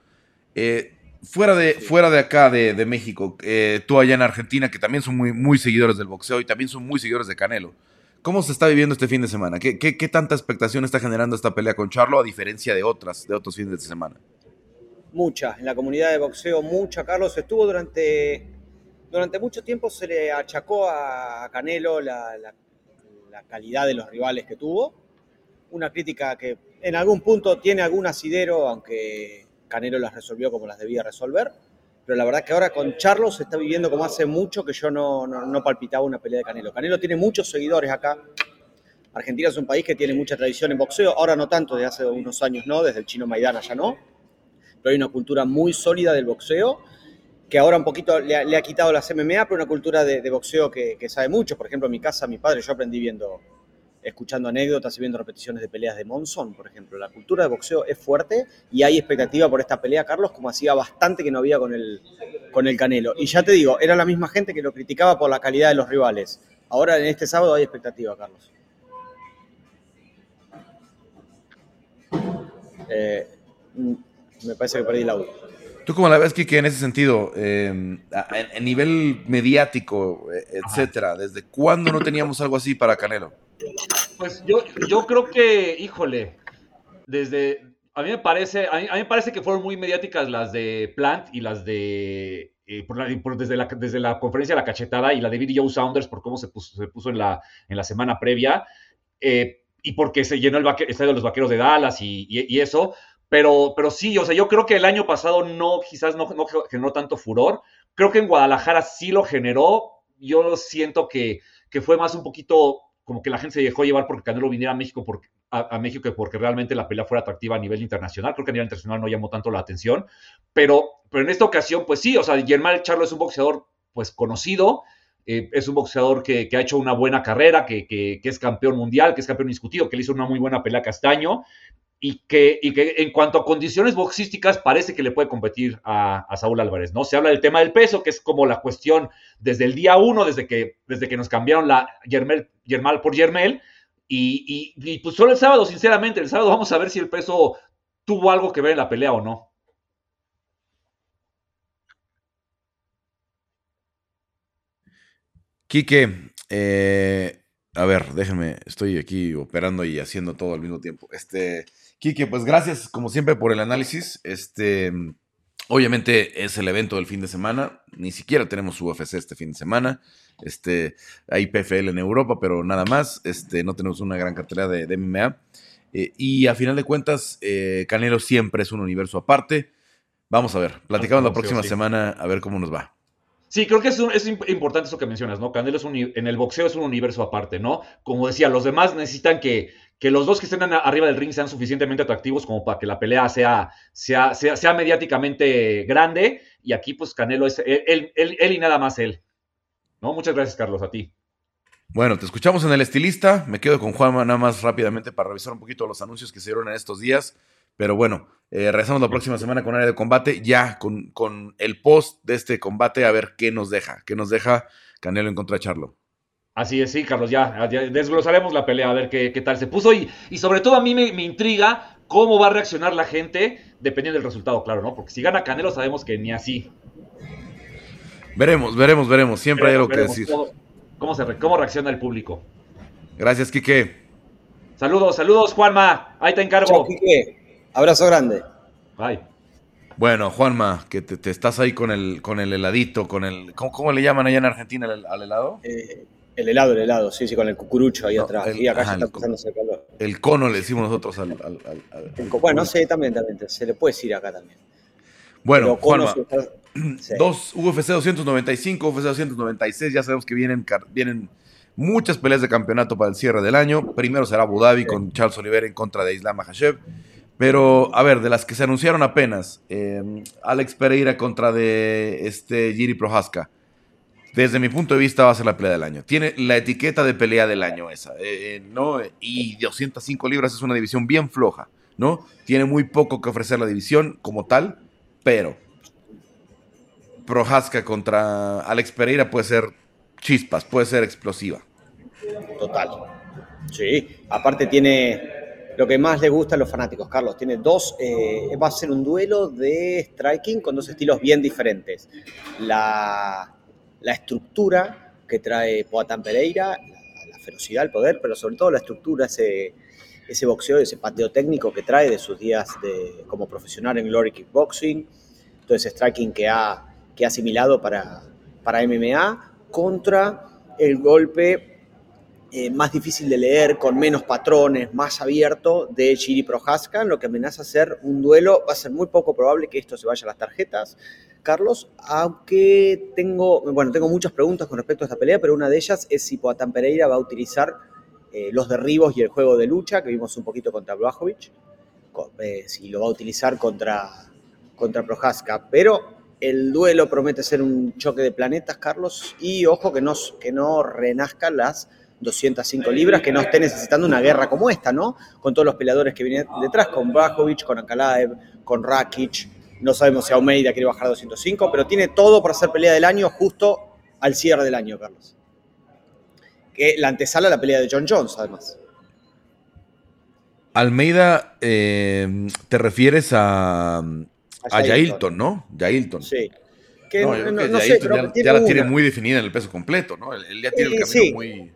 A: Eh, fuera, de, fuera de acá, de, México, eh, tú allá en Argentina, que también son muy, muy seguidores del boxeo y también son muy seguidores de Canelo. ¿Cómo se está viviendo este fin de semana? ¿Qué, tanta expectación está generando esta pelea con Charlo a diferencia de otras, de otros fines de semana?
C: Mucha, en la comunidad de boxeo, mucha. Carlos estuvo durante, durante mucho tiempo, se le achacó a Canelo la, la calidad de los rivales que tuvo. Una crítica que en algún punto tiene algún asidero, aunque Canelo las resolvió como las debía resolver pero la verdad que ahora con Charlos se está viviendo como hace mucho que yo no, no, palpitaba una pelea de Canelo. Canelo tiene muchos seguidores acá. Argentina es un país que tiene mucha tradición en boxeo, ahora no tanto, desde hace unos años no, desde el chino Maidana ya no, pero hay una cultura muy sólida del boxeo que ahora un poquito le ha, quitado la MMA, pero una cultura de, boxeo que, que, sabe mucho. Por ejemplo, en mi casa, mi padre, yo aprendí viendo escuchando anécdotas y viendo repeticiones de peleas de Monzón, por ejemplo. La cultura de boxeo es fuerte y hay expectativa por esta pelea, Carlos, como hacía bastante que no había con el, con el Canelo. Y ya te digo, era la misma gente que lo criticaba por la calidad de los rivales. Ahora en este sábado hay expectativa, Carlos. Eh, me parece que perdí el audio.
A: ¿Tú cómo la ves, Kike, en ese sentido, eh, a, nivel mediático, eh, etcétera? ¿Desde cuándo no teníamos algo así para Canelo?
B: Pues yo, yo creo que, híjole, desde. A mí me parece, a mí, me parece que fueron muy mediáticas las de Plant y las de. Eh, desde, la, desde la conferencia de la cachetada y la de Billy Joe Saunders por cómo se puso, se puso en, la, en la semana previa. Eh, y porque se llenó el, estadio de los vaqueros de Dallas y, y, eso, Pero, pero sí, o sea, yo creo que el año pasado no, quizás no, no generó tanto furor. Creo que en Guadalajara sí lo generó. Yo siento que, que fue más un poquito como que la gente se dejó llevar porque Canelo viniera a México, porque, a, México porque realmente la pelea fuera atractiva a nivel internacional. Creo que a nivel internacional no llamó tanto la atención. Pero, pero en esta ocasión, pues sí, o sea, Germán Charlo es un boxeador pues conocido. Eh, es un boxeador que, ha hecho una buena carrera, que, que, es campeón mundial, que es campeón discutido, que le hizo una muy buena pelea a Castaño y que, y que en cuanto a condiciones boxísticas parece que le puede competir a, Saúl Álvarez, ¿no? Se habla del tema del peso, que es como la cuestión desde el día uno, desde que, desde que nos cambiaron la Yermel, Yermal por Yermel, y, y, pues solo el sábado, sinceramente, el sábado vamos a ver si el peso tuvo algo que ver en la pelea o no.
A: Quique, eh, a ver, déjenme, estoy aquí operando y haciendo todo al mismo tiempo. Este, Kike, pues gracias como siempre por el análisis. Este, obviamente es el evento del fin de semana. Ni siquiera tenemos UFC este fin de semana. Este, hay PFL en Europa, pero nada más. Este, no tenemos una gran cartera de, MMA. Eh, y a final de cuentas, eh, Canelo siempre es un universo aparte. Vamos a ver, platicamos la próxima semana a ver cómo nos va.
B: Sí, creo que es, es, importante eso que mencionas, ¿no? Canelo es un, en el boxeo es un universo aparte, ¿no? Como decía, los demás necesitan que, que los dos que estén arriba del ring sean suficientemente atractivos como para que la pelea sea, sea, sea, sea mediáticamente grande. Y aquí, pues, Canelo es él, él, él, y nada más él. ¿No? Muchas gracias, Carlos, a ti.
A: Bueno, te escuchamos en el estilista. Me quedo con Juan nada más rápidamente para revisar un poquito los anuncios que se dieron en estos días. Pero bueno, eh, regresamos la próxima semana con área de combate, ya con, con, el post de este combate, a ver qué nos deja, qué nos deja Canelo en contra de Charlo.
B: Así es, sí, Carlos, ya, desglosaremos la pelea, a ver qué, qué, tal se puso. Y, y sobre todo a mí me, me, intriga cómo va a reaccionar la gente dependiendo del resultado, claro, ¿no? Porque si gana Canelo sabemos que ni así.
A: Veremos, veremos, veremos. Siempre hay algo que decir.
B: Cómo, se, ¿Cómo reacciona el público?
A: Gracias, Quique.
B: Saludos, saludos, Juanma. Ahí te encargo. Chao, Quique.
C: Abrazo grande.
B: Bye.
A: Bueno, Juanma, que te, estás ahí con el, con el heladito, con el. ¿Cómo, le llaman allá en Argentina al, helado?
C: Eh, el helado, el helado, sí, sí, con el cucurucho ahí atrás. y acá está
A: el, calor. El cono le decimos nosotros al.
C: bueno, sí, también, también. Se le puede decir acá también.
A: Bueno, Juanma. Dos UFC 295, UFC 296, ya sabemos que vienen, vienen muchas peleas de campeonato para el cierre del año. Primero será Abu Dhabi con Charles Oliver en contra de Islam Makhachev. Pero, a ver, de las que se anunciaron apenas, eh, Alex Pereira contra de este Giri Prohaska. Desde mi punto de vista va a ser la pelea del año. Tiene la etiqueta de pelea del año esa, eh, eh, ¿no? Y 205 libras es una división bien floja, ¿no? Tiene muy poco que ofrecer la división como tal, pero Prohaska contra Alex Pereira puede ser chispas, puede ser explosiva.
C: Total. Sí, aparte tiene lo que más le gusta a los fanáticos, Carlos. Tiene dos, eh, va a ser un duelo de striking con dos estilos bien diferentes. La, estructura que trae Poatán Pereira, la, ferocidad, el poder, pero sobre todo la estructura, ese, ese boxeo, ese pateo técnico que trae de sus días de, como profesional en Glory Kickboxing, todo ese striking que ha, que ha asimilado para, para MMA, contra el golpe eh, más difícil de leer, con menos patrones, más abierto de Chiri Prohaska, lo que amenaza ser un duelo. Va a ser muy poco probable que esto se vaya a las tarjetas, Carlos, aunque tengo, bueno, tengo muchas preguntas con respecto a esta pelea, pero una de ellas es si Poatán Pereira va a utilizar eh, los derribos y el juego de lucha, que vimos un poquito contra Blajovic, eh, si lo va a utilizar contra, contra Prohaska, pero el duelo promete ser un choque de planetas, Carlos, y ojo que no, que no renazcan las 205 libras, que no esté necesitando una guerra como esta, ¿no? Con todos los peleadores que vienen detrás, con Bajovic, con Ankalaev, con Rakic. No sabemos si Almeida quiere bajar a 205, pero tiene todo para hacer pelea del año justo al cierre del año, Carlos. Que la antesala la pelea de John Jones, además.
A: Almeida, eh, te refieres a, a, Yailton, ¿no? Yailton.
C: Sí.
A: no, ya, la tiene muy definida en el peso completo, ¿no? Él, ya tiene el camino muy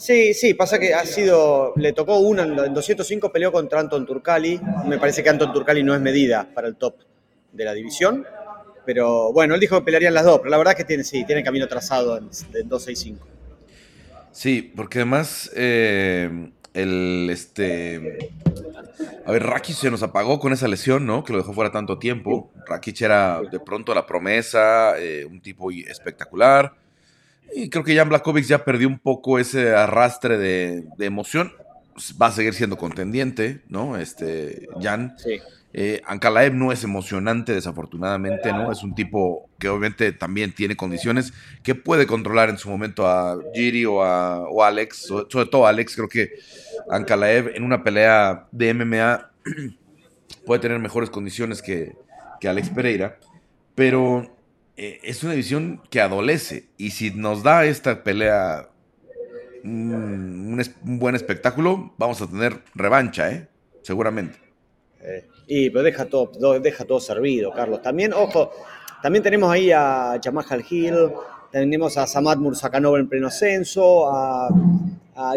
C: Sí, sí, pasa que ha sido, le tocó una en 205, peleó contra Anton Turcali. Me parece que Anton Turcali no es medida para el top de la división. Pero bueno, él dijo que pelearían las dos, pero la verdad es que tiene, sí, tiene camino trazado en, 265.
A: Sí, porque además eh, el este. A ver, Rakic se nos apagó con esa lesión, ¿no? Que lo dejó fuera tanto tiempo. Rakic era de pronto la promesa, eh, un tipo espectacular. Y creo que Jan Blakovic ya perdió un poco ese arrastre de, emoción. Va a seguir siendo contendiente, ¿no? Este, Jan. Sí. Eh, Ankalaev no es emocionante, desafortunadamente, ¿no? Es un tipo que obviamente también tiene condiciones que puede controlar en su momento a Giri o a Alex, sobre todo Alex, creo que Ankalaev en una pelea de MMA puede tener mejores condiciones que, Alex Pereira, pero eh, es una división que adolece y si nos da esta pelea un, buen espectáculo, vamos a tener revancha, ¿eh? Seguramente.
C: Eh, y pero deja todo, deja todo servido, Carlos. También, ojo, también tenemos ahí a Jamal Hill, tenemos a Samad Mursakanov en pleno ascenso, a,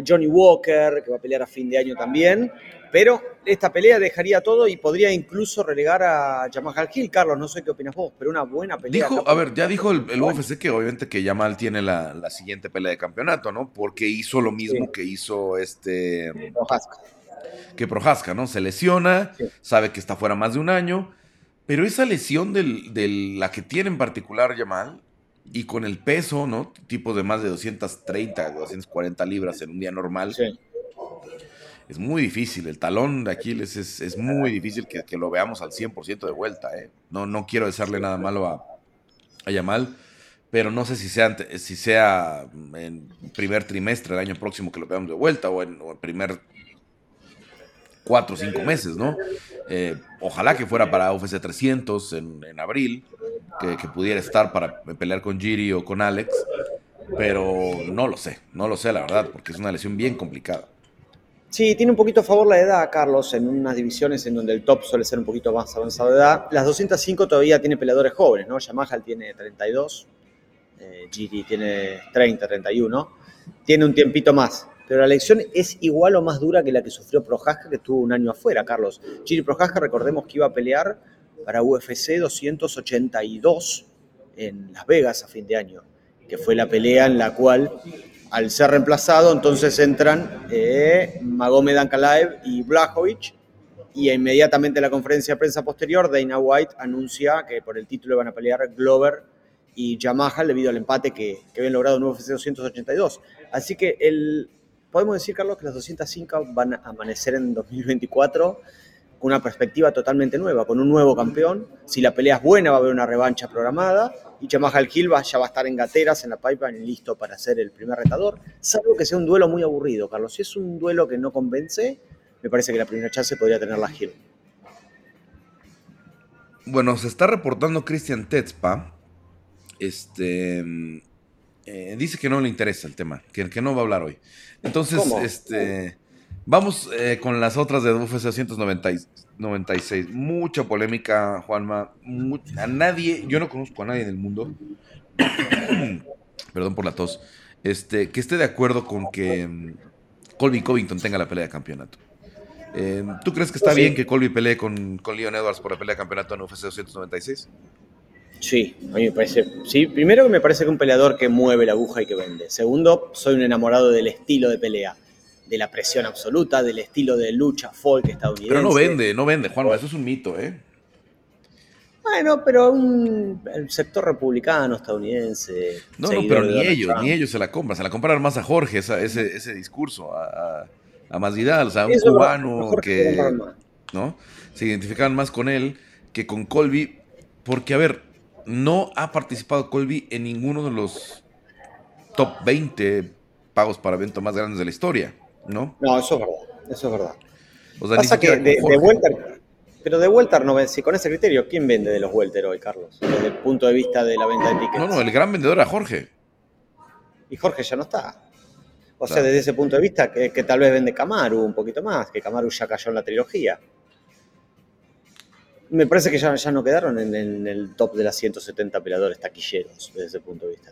C: Johnny Walker, que va a pelear a fin de año también. Pero esta pelea dejaría todo y podría incluso relegar a Jamal Hill. Carlos, no sé qué opinas vos, pero una buena pelea.
A: Dijo, a ver, ya dijo el, UFC que obviamente que Jamal tiene la, siguiente pelea de campeonato, ¿no? Porque hizo lo mismo que hizo este que Prohaska, ¿no? Se lesiona, sabe que está fuera más de un año, pero esa lesión de la que tiene en particular Yamal, y con el peso, ¿no? Tipo de más de 230, 240 libras en un día normal. Es muy difícil, el talón de Aquiles es, muy difícil que, lo veamos al 100% de vuelta. ¿eh? No, no quiero decirle nada malo a, a Yamal, pero no sé si sea, si sea en primer trimestre del año próximo que lo veamos de vuelta o en, o en primer cuatro o cinco meses, ¿no? Eh, ojalá que fuera para UFC 300 en, abril, que, pudiera estar para pelear con Giri o con Alex, pero no lo sé, no lo sé la verdad, porque es una lesión bien complicada.
C: Sí, tiene un poquito a favor la edad, Carlos, en unas divisiones en donde el top suele ser un poquito más avanzado de edad. Las 205 todavía tiene peleadores jóvenes, ¿no? Yamaha tiene 32, eh, Giri tiene 30, 31. Tiene un tiempito más pero la elección es igual o más dura que la que sufrió Projaska, que estuvo un año afuera, Carlos. Chiri Projaska, recordemos que iba a pelear para UFC 282 en Las Vegas a fin de año, que fue la pelea en la cual, al ser reemplazado, entonces entran eh, Magomed Ankalaev y Blachowicz, y inmediatamente en la conferencia de prensa posterior, Dana White anuncia que por el título van a pelear Glover y Yamaha debido al empate que, que habían logrado en UFC 282. Así que el, podemos decir, Carlos, que las 205 van a amanecer en 2024 con una perspectiva totalmente nueva, con un nuevo campeón. Si la pelea es buena, va a haber una revancha programada. Y Chamajal Gil ya va a estar en gateras en la pipeline listo para ser el primer retador. Salvo que sea un duelo muy aburrido, Carlos. Si es un duelo que no convence, me parece que la primera chance podría tener la Gil.
A: Bueno, se está reportando Christian Tetzpa. Este. Eh, dice que no le interesa el tema, que, que no va a hablar hoy. Entonces, este. Vamos eh, con las otras de UFC 296. Mucha polémica, Juanma. a nadie, yo no conozco a nadie en el mundo, perdón por la tos, este, que esté de acuerdo con que um, Colby Covington tenga la pelea de campeonato. Em, ¿Tú crees que está bien que Colby pelee con, con Leon Edwards por la pelea de campeonato en UFC 296?
C: Sí, a mí me parece. Sí, primero que me parece que un peleador que mueve la aguja y que vende. Segundo, soy un enamorado del estilo de pelea, de la presión absoluta, del estilo de lucha folk estadounidense.
A: Pero no vende, no vende, Juan, eso es un mito, ¿eh?
C: Bueno, pero un, el sector republicano estadounidense.
A: No, no, pero ni ellos, ni ellos se la compran. Se la compraron más a Jorge, ese, ese discurso, a, a Masvidal, o sea, un cubano que. ¿No? Se identificaban más con él que con Colby, porque, a ver, no ha participado Colby en ninguno de los top 20 pagos para evento más grandes de la historia, ¿no?
C: No, eso es verdad, eso es verdad. O sea, Pasa que de, de pero de Welter no si con ese criterio, ¿quién vende de los Welter hoy, Carlos? Desde el punto de vista de la venta de tickets.
A: No, no, el gran vendedor era Jorge.
C: Y Jorge ya no está. O sea, desde ese punto de vista, que, que, tal vez vende Camaru un poquito más, que Camaru ya cayó en la trilogía me parece que ya, ya no quedaron en, el top de las 170 peleadores taquilleros desde ese punto de vista.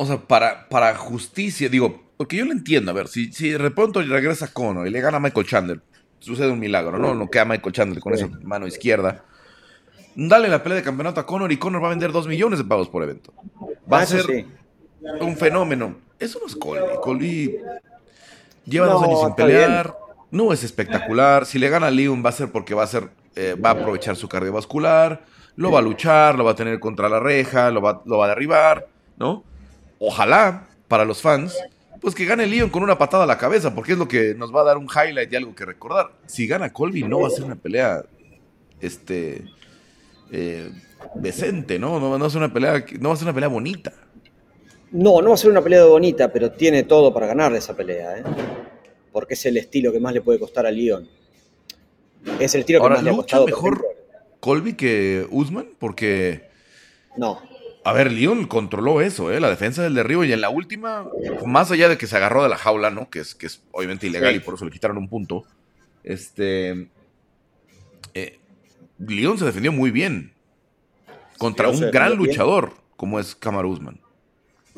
A: O sea, para, para justicia, digo, porque yo lo entiendo, a ver, si, si de pronto regresa Conor y le gana a Michael Chandler, sucede un milagro, ¿no? No queda Michael Chandler con esa mano izquierda. Dale la pelea de campeonato a Conor y Conor va a vender 2 millones de pagos por evento. Va a ser un fenómeno. Eso no es Colby. Colby lleva dos años sin pelear. no es espectacular. Si le gana a Leon va a ser porque va a ser, eh, va a aprovechar su cardiovascular, lo va a luchar, lo va a tener contra la reja, lo va, lo va a derribar, ¿no? Ojalá, para los fans, pues que gane Leon con una patada a la cabeza, porque es lo que nos va a dar un highlight y algo que recordar. Si gana Colby, no va a ser una pelea, este, eh, decente, ¿no? No, va a ser una pelea, no va a ser una pelea bonita.
C: No, no va a ser una pelea bonita, pero tiene todo para ganar esa pelea, ¿eh? Porque es el estilo que más le puede costar a Leon. Es el estilo que más le ha costado.
A: mejor Colby que Usman? Porque.
C: No.
A: A ver, Leon controló eso, ¿eh? La defensa del derribo y en la última, más allá de que se agarró de la jaula, ¿no? Que es, que es obviamente ilegal y por eso le quitaron un punto. Este. Eh, Leon se defendió muy bien contra un gran luchador como es Kamaru Usman.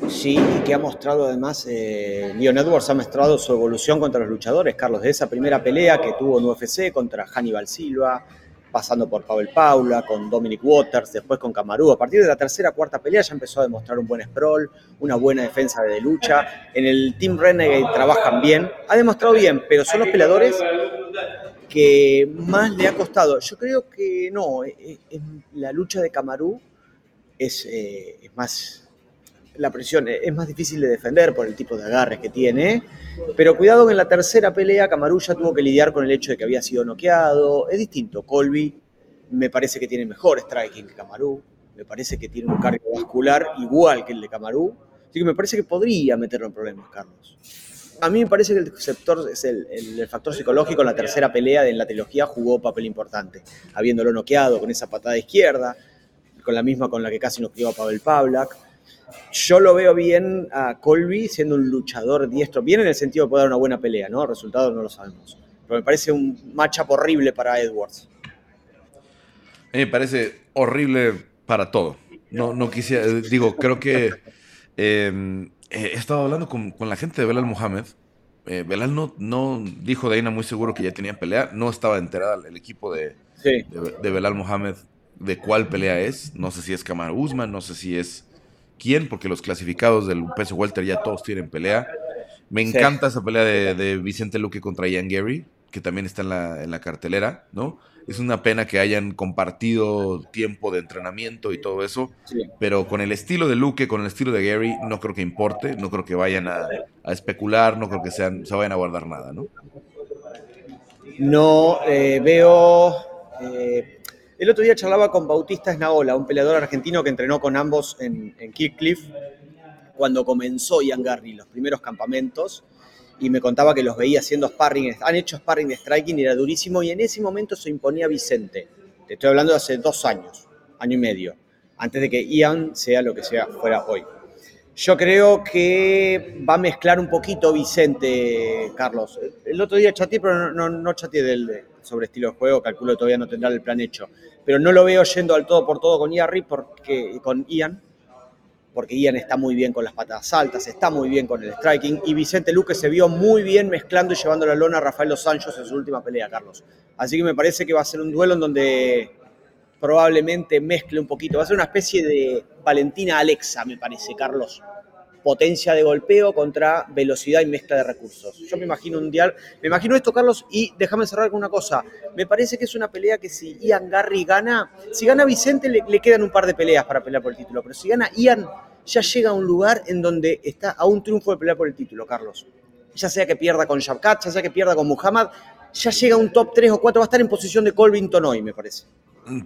C: Sí, y que ha mostrado además, eh, Leon Edwards ha mostrado su evolución contra los luchadores, Carlos, de esa primera pelea que tuvo en UFC contra Hannibal Silva, pasando por Pavel Paula, con Dominic Waters, después con Kamaru. A partir de la tercera cuarta pelea ya empezó a demostrar un buen sprawl, una buena defensa de lucha. En el Team Renegade trabajan bien, ha demostrado bien, pero son los peleadores que más le ha costado. Yo creo que no, eh, eh, la lucha de Kamaru es, eh, es más la presión es más difícil de defender por el tipo de agarres que tiene. Pero cuidado que en la tercera pelea Camaru ya tuvo que lidiar con el hecho de que había sido noqueado. Es distinto. Colby me parece que tiene mejor striking que Camaru. Me parece que tiene un cardiovascular igual que el de Camaru. Así que me parece que podría meterlo en problemas, Carlos. A mí me parece que el, sector, es el, factor psicológico en la tercera pelea de la trilogía jugó papel importante. Habiéndolo noqueado con esa patada izquierda, con la misma con la que casi noqueó a Pavel Pavlak yo lo veo bien a Colby siendo un luchador diestro, bien en el sentido de poder dar una buena pelea, ¿no? Resultados no lo sabemos. Pero me parece un matchup horrible para Edwards.
A: A mí me parece horrible para todo. No, no quisiera, digo, creo que em, he estado hablando con, la gente de Belal Mohamed. Eh, Belal no, no dijo Deina muy seguro que ya tenían pelea. No estaba enterada el equipo de, de, Belal Mohamed de cuál pelea es. No sé si es Kamar Usman, no sé si es quién, porque los clasificados del peso welter ya todos tienen pelea. Me encanta esa pelea de, Vicente Luque contra Ian Gary, que también está en la, cartelera, ¿no? Es una pena que hayan compartido tiempo de entrenamiento y todo eso, pero con el estilo de Luque, con el estilo de Gary, no creo que importe, no creo que vayan a, especular, no creo que sean, se vayan a guardar nada, ¿no?
C: No, eh, veo eh, el otro día charlaba con Bautista Esnaola, un peleador argentino que entrenó con ambos en, en cuando comenzó Ian Garry, los primeros campamentos, y me contaba que los veía haciendo sparring, han hecho sparring de striking y era durísimo, y en ese momento se imponía Vicente. Te estoy hablando de hace dos años, año y medio, antes de que Ian sea lo que sea fuera hoy. Yo creo que va a mezclar un poquito Vicente, Carlos. El otro día chateé, pero no, no, chateé del, sobre estilo de juego, calculo que todavía no tendrá el plan hecho. Pero no lo veo yendo al todo por todo con Ian porque con Ian, porque Ian está muy bien con las patadas altas, está muy bien con el striking, y Vicente Luque se vio muy bien mezclando y llevando la lona a Rafael Los Anjos en su última pelea, Carlos. Así que me parece que va a ser un duelo en donde probablemente mezcle un poquito, va a ser una especie de Valentina Alexa, me parece, Carlos potencia de golpeo contra velocidad y mezcla de recursos. Yo me imagino un dial, me imagino esto, Carlos, y déjame cerrar con una cosa. Me parece que es una pelea que si Ian Garry gana, si gana Vicente le, quedan un par de peleas para pelear por el título, pero si gana Ian ya llega a un lugar en donde está a un triunfo de pelear por el título, Carlos. Ya sea que pierda con Shabkat, ya sea que pierda con Muhammad, ya llega a un top 3 o 4, va a estar en posición de Colvington hoy, me parece.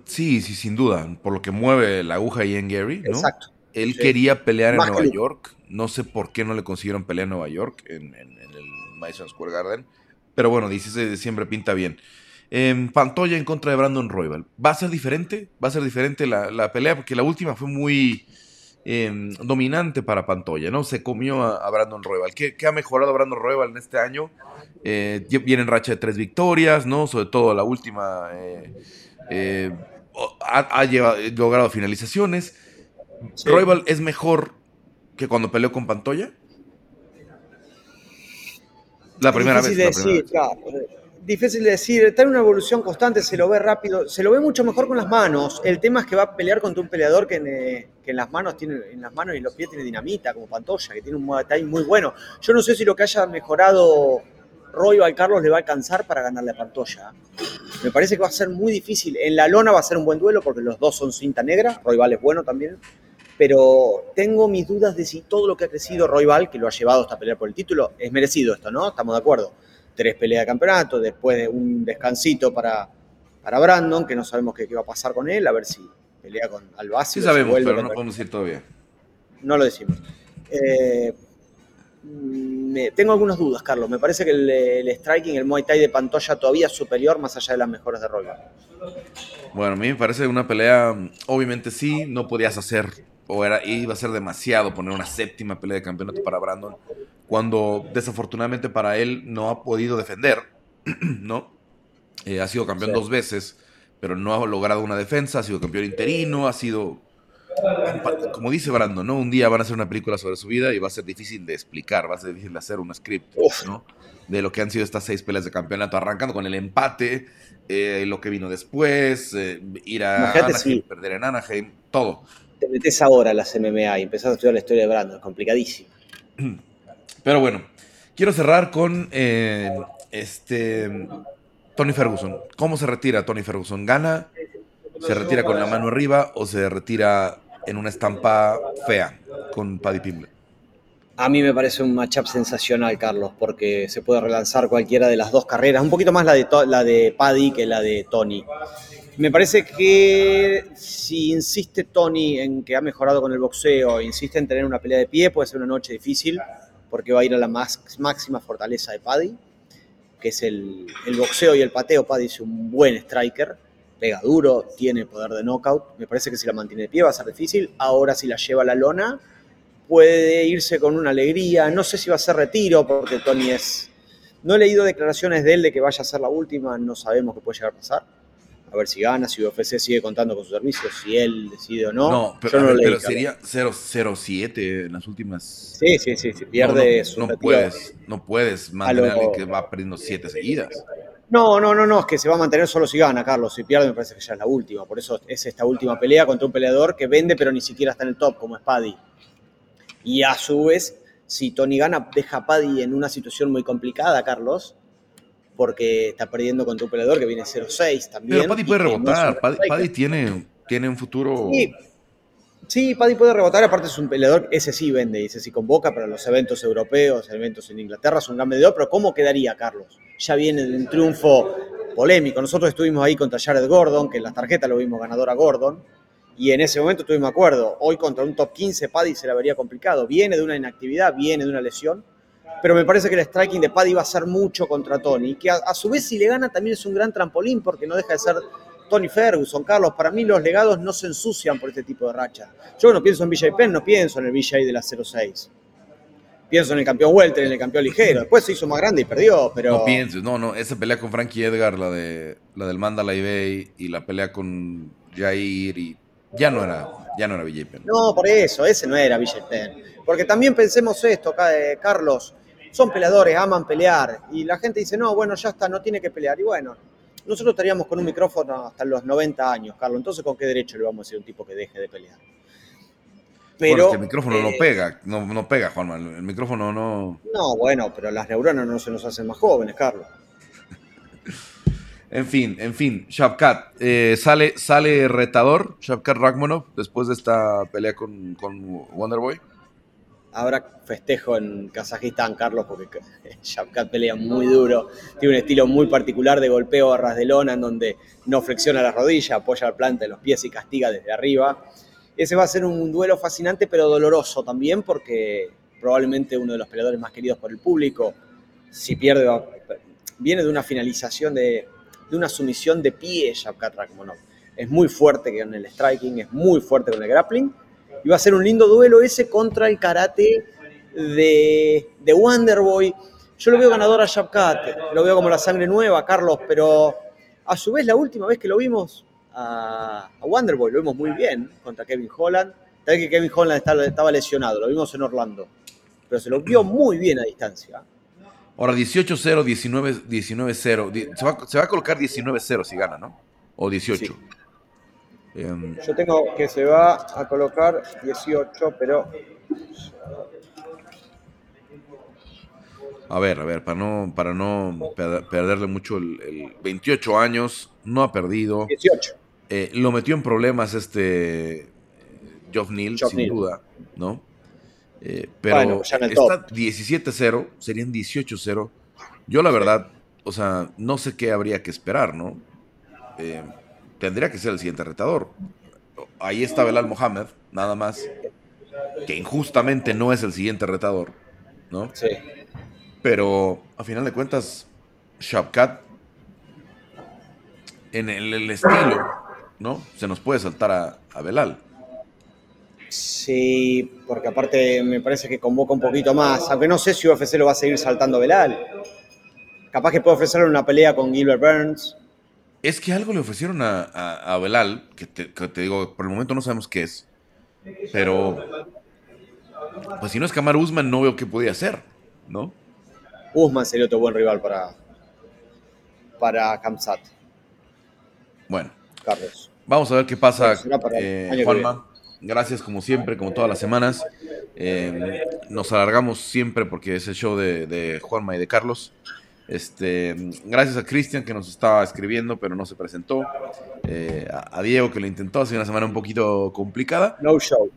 A: Sí, sí, sin duda, por lo que mueve la aguja Ian Gary, ¿no? Exacto. Él quería pelear en Nueva York, no sé por qué no le consiguieron pelea en Nueva York, en, el Madison Square Garden. Pero bueno, 16 de diciembre pinta bien. Eh, Pantoya en contra de Brandon Royal. ¿Va a ser diferente? ¿Va a ser diferente la, pelea? Porque la última fue muy em, dominante para Pantoya, ¿no? Se comió a, Brandon Royal. ¿Qué, ha mejorado Brandon Royal en este año? Eh, viene en racha de tres victorias, ¿no? Sobre todo la última eh, eh, ha, logrado finalizaciones. Royal es mejor que cuando peleó con Pantoya?
C: La primera vez. Decir, Difícil de decir, está en una evolución constante, se lo ve rápido, se lo ve mucho mejor con las manos. El tema es que va a pelear contra un peleador que en, las manos tiene, en las manos y los pies tiene dinamita, como Pantoya, que tiene un Muay muy bueno. Yo no sé si lo que haya mejorado Royal Carlos le va a alcanzar para ganarle a Pantoya. Me parece que va a ser muy difícil. En la lona va a ser un buen duelo porque los dos son cinta negra. Royal es bueno también. Pero tengo mis dudas de si todo lo que ha crecido Royal, que lo ha llevado hasta pelear por el título, es merecido esto, ¿no? Estamos de acuerdo. Tres peleas de campeonato, después de un descansito para, para Brandon, que no sabemos qué, va a pasar con él, a ver si pelea con Albacete.
A: Sí sabemos, pero no podemos decir todavía.
C: No lo decimos. Eh, tengo algunas dudas, Carlos. Me parece que el, striking, el Muay Thai de Pantoya todavía es superior más allá de las mejores de Royal.
A: Bueno, a mí me parece una pelea, obviamente sí, no podías hacer, o era, iba a ser demasiado poner una séptima pelea de campeonato para Brandon, cuando desafortunadamente para él no ha podido defender, ¿no? Eh, ha sido campeón dos veces, pero no ha logrado una defensa, ha sido campeón interino, ha sido como dice Brando, ¿no? Un día van a hacer una película sobre su vida y va a ser difícil de explicar, va a ser difícil de hacer un script, ¿no? De lo que han sido estas seis peleas de campeonato, arrancando con el empate, eh, lo que vino después, eh, ir a Anaheim, perder en Anaheim, todo.
C: Te metes ahora a las MMA y empezás a estudiar la historia de Brando, es complicadísimo.
A: Pero bueno, quiero cerrar con eh, este Tony Ferguson. ¿Cómo se retira Tony Ferguson? ¿Gana? ¿Se retira con la mano arriba o se retira en una estampa fea con Paddy Pimble.
C: A mí me parece un matchup sensacional, Carlos, porque se puede relanzar cualquiera de las dos carreras, un poquito más la de, la de Paddy que la de Tony. Me parece que si insiste Tony en que ha mejorado con el boxeo, insiste en tener una pelea de pie, puede ser una noche difícil, porque va a ir a la máxima fortaleza de Paddy, que es el, el boxeo y el pateo. Paddy es un buen striker pega duro, tiene poder de knockout. Me parece que si la mantiene de pie va a ser difícil. Ahora si la lleva a la lona, puede irse con una alegría. No sé si va a ser retiro, porque Tony es... No he leído declaraciones de él de que vaya a ser la última, no sabemos qué puede llegar a pasar. A ver si gana, si UFC sigue contando con sus servicios, si él decide o no.
A: No, pero, no pero sería 0-0-7 en las últimas.
C: Sí, sí, sí, si pierde
A: no, no puedes, no puedes mantener a alguien que va perdiendo 7 seguidas.
C: No, no, no, no, es que se va a mantener solo si gana, Carlos. Si pierde, me parece que ya es la última. Por eso es esta última pelea contra un peleador que vende, pero ni siquiera está en el top, como es Paddy. Y a su vez, si Tony gana, deja a Paddy en una situación muy complicada, Carlos, porque está perdiendo contra un peleador que viene 0-6 también.
A: Pero Paddy puede rebotar. Paddy, tiene, tiene un futuro.
C: Sí. Sí, Paddy puede rebotar, aparte es un peleador, ese sí vende, ese sí convoca para los eventos europeos, eventos en Inglaterra, es un gran medidor, pero ¿cómo quedaría, Carlos? Ya viene de un triunfo polémico. Nosotros estuvimos ahí contra Jared Gordon, que en las tarjetas lo vimos ganador a Gordon, y en ese momento tuvimos acuerdo. Hoy contra un top 15 Paddy se la vería complicado. Viene de una inactividad, viene de una lesión, pero me parece que el striking de Paddy va a ser mucho contra Tony, que a, su vez si le gana también es un gran trampolín porque no deja de ser Tony Ferguson, Carlos, para mí los legados no se ensucian por este tipo de racha. Yo no pienso en BJ Penn, no pienso en el BJ de la 06. Pienso en el campeón Welter, en el campeón ligero. Después se hizo más grande y perdió, pero...
A: No pienses, no, no. Esa pelea con Frankie Edgar, la, de, la del Mandalay Bay y la pelea con Jair y... Ya no era, ya no era Penn.
C: No, por eso, ese no era BJ Penn. Porque también pensemos esto, eh, Carlos. Son peleadores, aman pelear. Y la gente dice, no, bueno, ya está, no tiene que pelear. Y bueno, nosotros estaríamos con un micrófono hasta los 90 años, Carlos. Entonces, ¿con qué derecho le vamos a decir a un tipo que deje de pelear?
A: Pero, el micrófono no eh, pega, no, no pega, Juanma. El micrófono no.
C: No, bueno, pero las neuronas no se nos hacen más jóvenes, Carlos.
A: en fin, en fin, Shabkat, eh, sale, sale retador, Shabkat Rachmanov, después de esta pelea con, con Wonderboy
C: habrá festejo en Kazajistán, Carlos, porque Shavkat pelea muy duro, tiene un estilo muy particular de golpeo a ras de lona, en donde no flexiona la rodilla, apoya la planta de los pies y castiga desde arriba. Ese va a ser un duelo fascinante, pero doloroso también, porque probablemente uno de los peleadores más queridos por el público, si pierde, viene de una finalización, de, una sumisión de pie Shavkat Rakhmonov. Es muy fuerte con el striking, es muy fuerte con el grappling, y va a ser un lindo duelo ese contra el karate de, de Wonderboy. Yo lo veo ganador a Shabkat, lo veo como la sangre nueva, Carlos, pero a su vez la última vez que lo vimos a, Wonderboy, lo vimos muy bien contra Kevin Holland. Sabés que Kevin Holland estaba lesionado, lo vimos en Orlando, pero se lo vio muy bien a distancia.
A: Ahora 18-0, 19-0. Se, va, se va a colocar 19-0 si gana, ¿no? O 18.
C: Em, Yo tengo que se va a colocar 18, pero...
A: A ver, a ver, para no, para no perderle mucho el, 28 años, no ha perdido.
C: 18.
A: Eh, lo metió en problemas este Geoff Neal, sin duda, ¿no? Eh, pero está 17-0, serían 18-0. Yo la verdad, o sea, no sé qué habría que esperar, ¿no? Eh, tendría que ser el siguiente retador. Ahí está Belal Mohamed, nada más, que injustamente no es el siguiente retador, ¿no?
C: Sí.
A: Pero a final de cuentas, Shabkat, en el, estilo, ¿no? Se nos puede saltar a, a Belal.
C: Sí, porque aparte me parece que convoca un poquito más, aunque no sé si UFC lo va a seguir saltando a Belal. Capaz que puede ofrecerle una pelea con Gilbert Burns.
A: Es que algo le ofrecieron a, a, Belal, que te, digo, por el momento no sabemos qué es. Pero, pues si no es Kamar Usman, no veo qué podía hacer, ¿no?
C: Usman sería otro buen rival para, para Kamsat.
A: Bueno.
C: Carlos.
A: Vamos a ver qué pasa, eh, Juanma. Gracias como siempre, como todas las semanas. Eh, nos alargamos siempre porque es el show de, Juanma y de Carlos. Este, gracias a Cristian que nos estaba escribiendo, pero no se presentó. Eh, a, Diego que lo intentó, ha sido una semana un poquito complicada.
C: No show.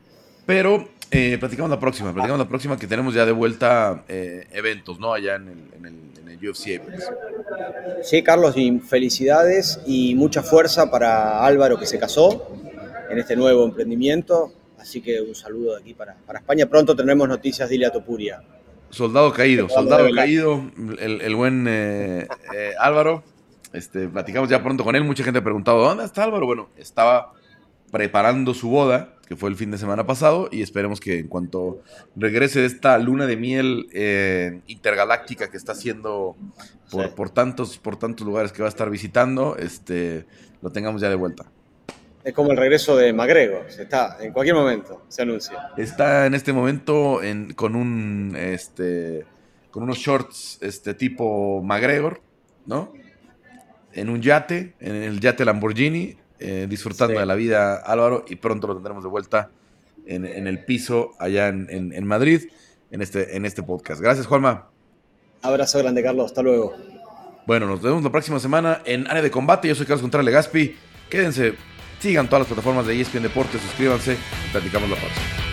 A: Pero eh, platicamos la próxima, platicamos la próxima que tenemos ya de vuelta eventos, ¿no? Allá en el, en el, UFC
C: Sí, Carlos, y felicidades y mucha fuerza para Álvaro que se casó en este nuevo emprendimiento. Así que un saludo de aquí para, para España. Pronto tendremos noticias de Ilia Topuria.
A: Soldado caído, soldado caído, el, buen eh, eh, Álvaro. Este, platicamos ya pronto con él. Mucha gente ha preguntado, ¿dónde está Álvaro? Bueno, estaba preparando su boda, que fue el fin de semana pasado, y esperemos que en cuanto regrese de esta luna de miel eh, intergaláctica que está haciendo por, por, tantos, por tantos lugares que va a estar visitando, este, lo tengamos ya de vuelta.
C: Es como el regreso de Magrego, está en cualquier momento se anuncia.
A: Está en este momento en, con un este con unos shorts este tipo McGregor, ¿no? En un yate, en el yate Lamborghini, eh, disfrutando de la vida Álvaro y pronto lo tendremos de vuelta en, el piso allá en, Madrid en este, en este podcast. Gracias, Juanma.
C: Abrazo grande, Carlos. Hasta luego.
A: Bueno, nos vemos la próxima semana en Área de Combate. Yo soy Carlos Contreras Legaspi. Quédense Sigan todas las plataformas de ESPN Deportes, suscríbanse y platicamos la próxima.